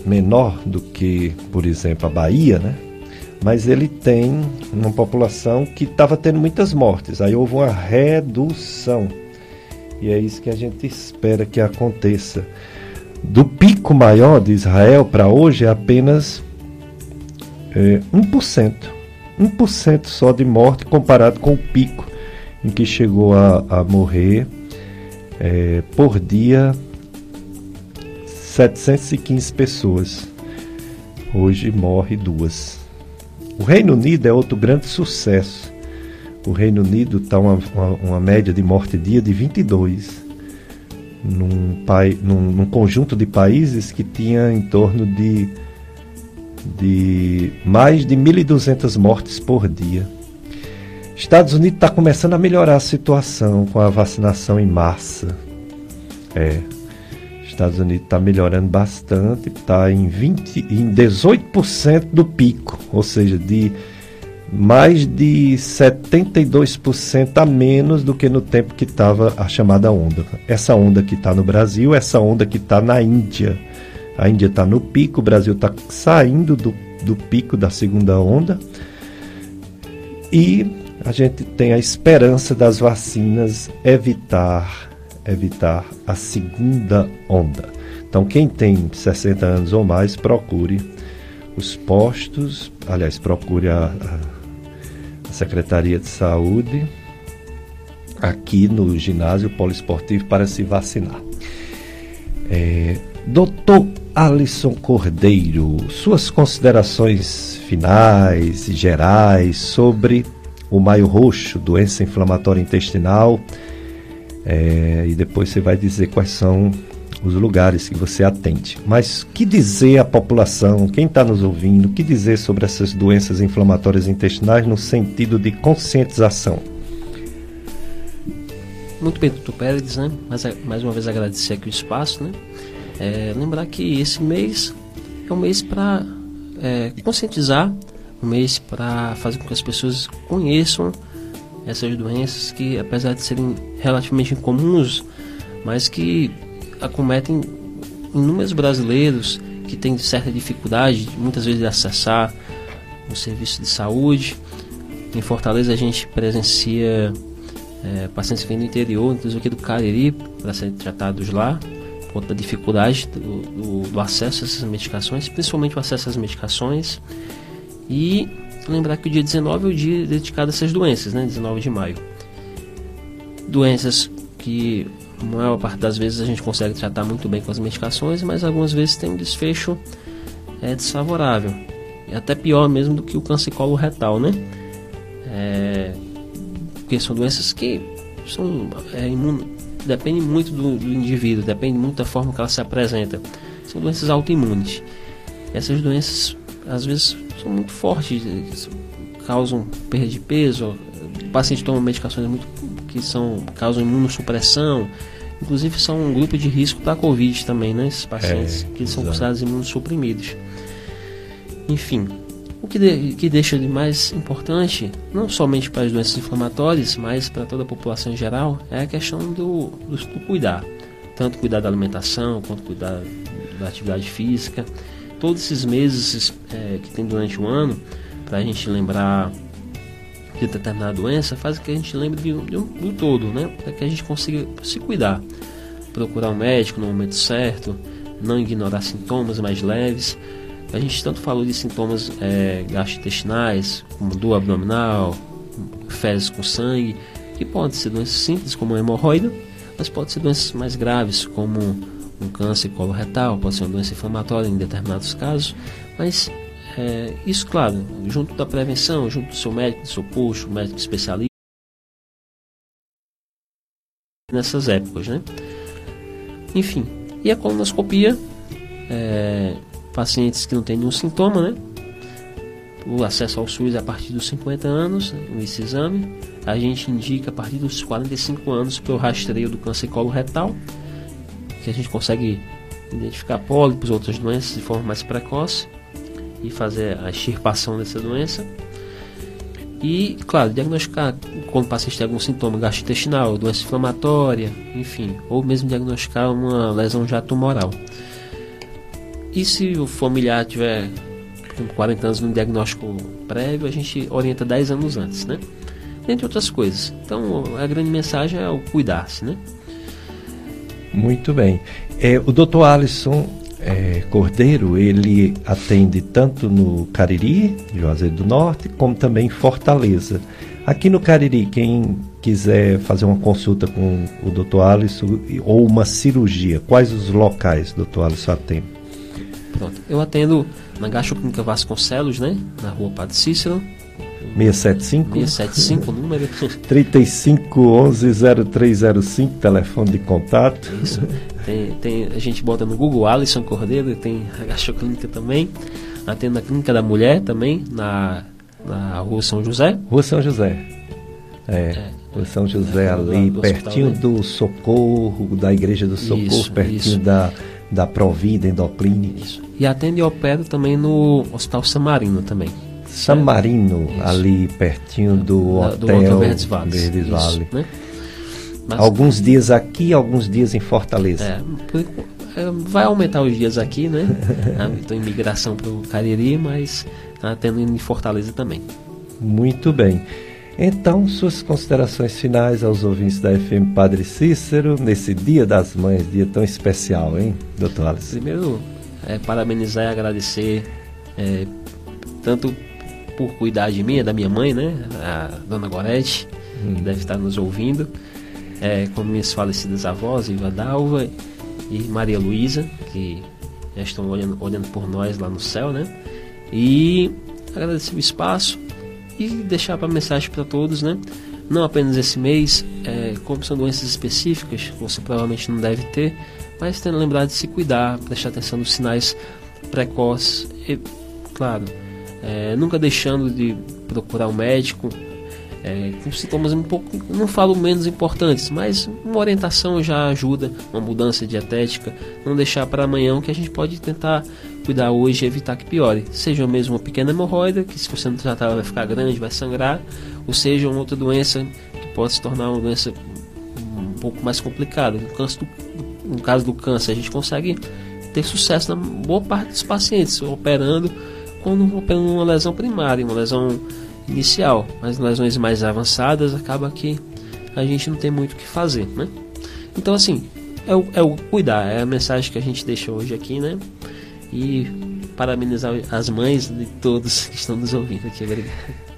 menor do que, por exemplo, a Bahia, né? Mas ele tem uma população que estava tendo muitas mortes. Aí houve uma redução e é isso que a gente espera que aconteça. Do pico maior de Israel para hoje é apenas é, 1%. 1% só de morte comparado com o pico em que chegou a, a morrer é, por dia 715 pessoas. Hoje morre duas. O Reino Unido é outro grande sucesso o Reino Unido está uma, uma, uma, média de morte dia de 22, num, pai, num, num conjunto de países que tinha em torno de, de mais de 1.200 mortes por dia. Estados Unidos está começando a melhorar a situação com a vacinação em massa. É, Estados Unidos está melhorando bastante, está em, 20, em 18% do pico, ou seja, de mais de 72% a menos do que no tempo que estava a chamada onda. Essa onda que está no Brasil, essa onda que está na Índia. A Índia está no pico, o Brasil está saindo do, do pico da segunda onda. E a gente tem a esperança das vacinas evitar evitar a segunda onda. Então, quem tem 60 anos ou mais, procure os postos, aliás, procure a, a Secretaria de Saúde aqui no ginásio poliesportivo para se vacinar. É, Doutor Alisson Cordeiro, suas considerações finais e gerais sobre o maio roxo, doença inflamatória intestinal, é, e depois você vai dizer quais são os lugares que você atende. Mas que dizer à população, quem está nos ouvindo, que dizer sobre essas doenças inflamatórias intestinais no sentido de conscientização? Muito bem, doutor Pérez, né? Mais, mais uma vez agradecer aqui o espaço, né? É, lembrar que esse mês é um mês para é, conscientizar, um mês para fazer com que as pessoas conheçam essas doenças que, apesar de serem relativamente incomuns, mas que acometem inúmeros brasileiros que têm certa dificuldade, muitas vezes, de acessar o serviço de saúde. Em Fortaleza, a gente presencia é, pacientes que vêm do interior, inclusive aqui do Cariri, para serem tratados lá, por conta da dificuldade do, do, do, acesso a essas medicações, principalmente o acesso às medicações. E lembrar que o dia 19 é o dia dedicado a essas doenças, né? 19 de maio. Doenças que a maior parte das vezes a gente consegue tratar muito bem com as medicações, mas algumas vezes tem um desfecho é, desfavorável. E até pior mesmo do que o câncer colo retal, né? É, porque são doenças que são é, depende muito do, do, indivíduo, depende muito da forma que ela se apresenta. São doenças autoimunes. Essas doenças às vezes são muito fortes, causam perda de peso, o paciente toma medicações muito que são causam imunossupressão, inclusive são um grupo de risco da Covid também, né? Esses pacientes é, que são considerados imunossuprimidos. Enfim, o que, de, que deixa de mais importante, não somente para as doenças inflamatórias, mas para toda a população em geral, é a questão do, do, do cuidar. Tanto cuidar da alimentação, quanto cuidar da atividade física. Todos esses meses é, que tem durante o ano, para a gente lembrar de determinada doença faz com que a gente lembre de, de um, do todo, né? Para que a gente consiga se cuidar. Procurar um médico no momento certo, não ignorar sintomas mais leves, A gente tanto falou de sintomas é, gastrointestinais, como dor abdominal, fezes com sangue, que podem ser doenças simples, como hemorroida, mas pode ser doenças mais graves, como um câncer coloretal, pode ser uma doença inflamatória em determinados casos, mas é, isso, claro, junto da prevenção, junto do seu médico, do seu posto, médico especialista, nessas épocas, né? Enfim, e a colonoscopia, é, pacientes que não têm nenhum sintoma, né? O acesso ao SUS é a partir dos 50 anos, esse exame. A gente indica a partir dos 45 anos pelo rastreio do câncer coloretal, que a gente consegue identificar pólipos, outras doenças de forma mais precoce e fazer a extirpação dessa doença. E, claro, diagnosticar quando o paciente tem algum sintoma gastrointestinal, doença inflamatória, enfim, ou mesmo diagnosticar uma lesão já tumoral. E se o familiar tiver com 40 anos no diagnóstico prévio, a gente orienta 10 anos antes, né? Entre outras coisas. Então, a grande mensagem é o cuidar-se, né? Muito bem. É, o doutor Alisson é, Cordeiro, ele atende tanto no Cariri, Juazeiro do Norte, como também em Fortaleza. Aqui no Cariri, quem quiser fazer uma consulta com o doutor Alisson ou uma cirurgia, quais os locais, doutor Alisson, atende? Pronto. Eu atendo na Gastroclínica Vasconcelos, né? Na rua Padre Cícero, 675? 675, número. [laughs] 3511-0305, telefone de contato. Isso. Tem, tem, a gente bota no Google Alisson Cordeiro, tem [laughs] a Gastroclínica também. Atendo na Clínica da Mulher também, na, na Rua São José. Rua São José. É. é. Rua São José, é, ali, do, pertinho hospital, né? do Socorro, da Igreja do Socorro, isso, pertinho isso. da da Provida Endoclínica. Isso. E atende e opera também no Hospital Samarino também. San Marino, Isso. ali pertinho do hotel, do hotel Verdes Vale. Verdes Vale. Né? Mas, alguns dias aqui, alguns dias em Fortaleza. É, é vai aumentar os dias aqui, né? [laughs] Estou em migração para o Cariri, mas está tendo em Fortaleza também. Muito bem. Então, suas considerações finais aos ouvintes da FM Padre Cícero, nesse Dia das Mães, dia tão especial, hein, doutor Alisson? Primeiro, é, parabenizar e agradecer é, tanto por cuidar de mim, é da minha mãe, né? A dona Gorete, hum. que deve estar nos ouvindo. É, com minhas falecidas avós, Iva Dalva e Maria Luísa, que já estão olhando, olhando por nós lá no céu, né? E agradecer o espaço e deixar para mensagem para todos, né? Não apenas esse mês, é, como são doenças específicas, você provavelmente não deve ter, mas tendo lembrado de se cuidar, prestar atenção nos sinais precoces e, claro, é, nunca deixando de procurar um médico é, com sintomas um pouco, não falo menos importantes, mas uma orientação já ajuda, uma mudança dietética, não deixar para amanhã que a gente pode tentar cuidar hoje e evitar que piore. Seja mesmo uma pequena hemorroida, que se você não tratar vai ficar grande, vai sangrar, ou seja uma outra doença que pode se tornar uma doença um pouco mais complicada. No, do, no caso do câncer, a gente consegue ter sucesso na boa parte dos pacientes, operando quando operando uma lesão primária, uma lesão inicial, mas lesões mais avançadas acaba que a gente não tem muito o que fazer, né? Então assim, é o, é o cuidar, é a mensagem que a gente deixa hoje aqui, né? E parabenizar as mães de todos que estão nos ouvindo aqui. Obrigado.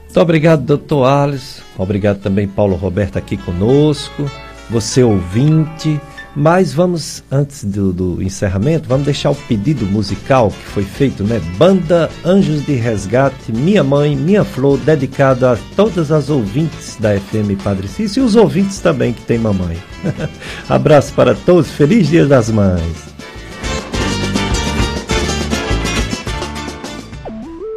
Muito obrigado, doutor Alisson. Obrigado também, Paulo Roberto, aqui conosco. Você ouvinte. Mas vamos, antes do, do, encerramento, vamos deixar o pedido musical que foi feito, né? Banda Anjos de Resgate, Minha Mãe, Minha Flor, dedicado a todas as ouvintes da FM Padre Cício e os ouvintes também que tem mamãe. [laughs] Abraço para todos, feliz Dia das Mães.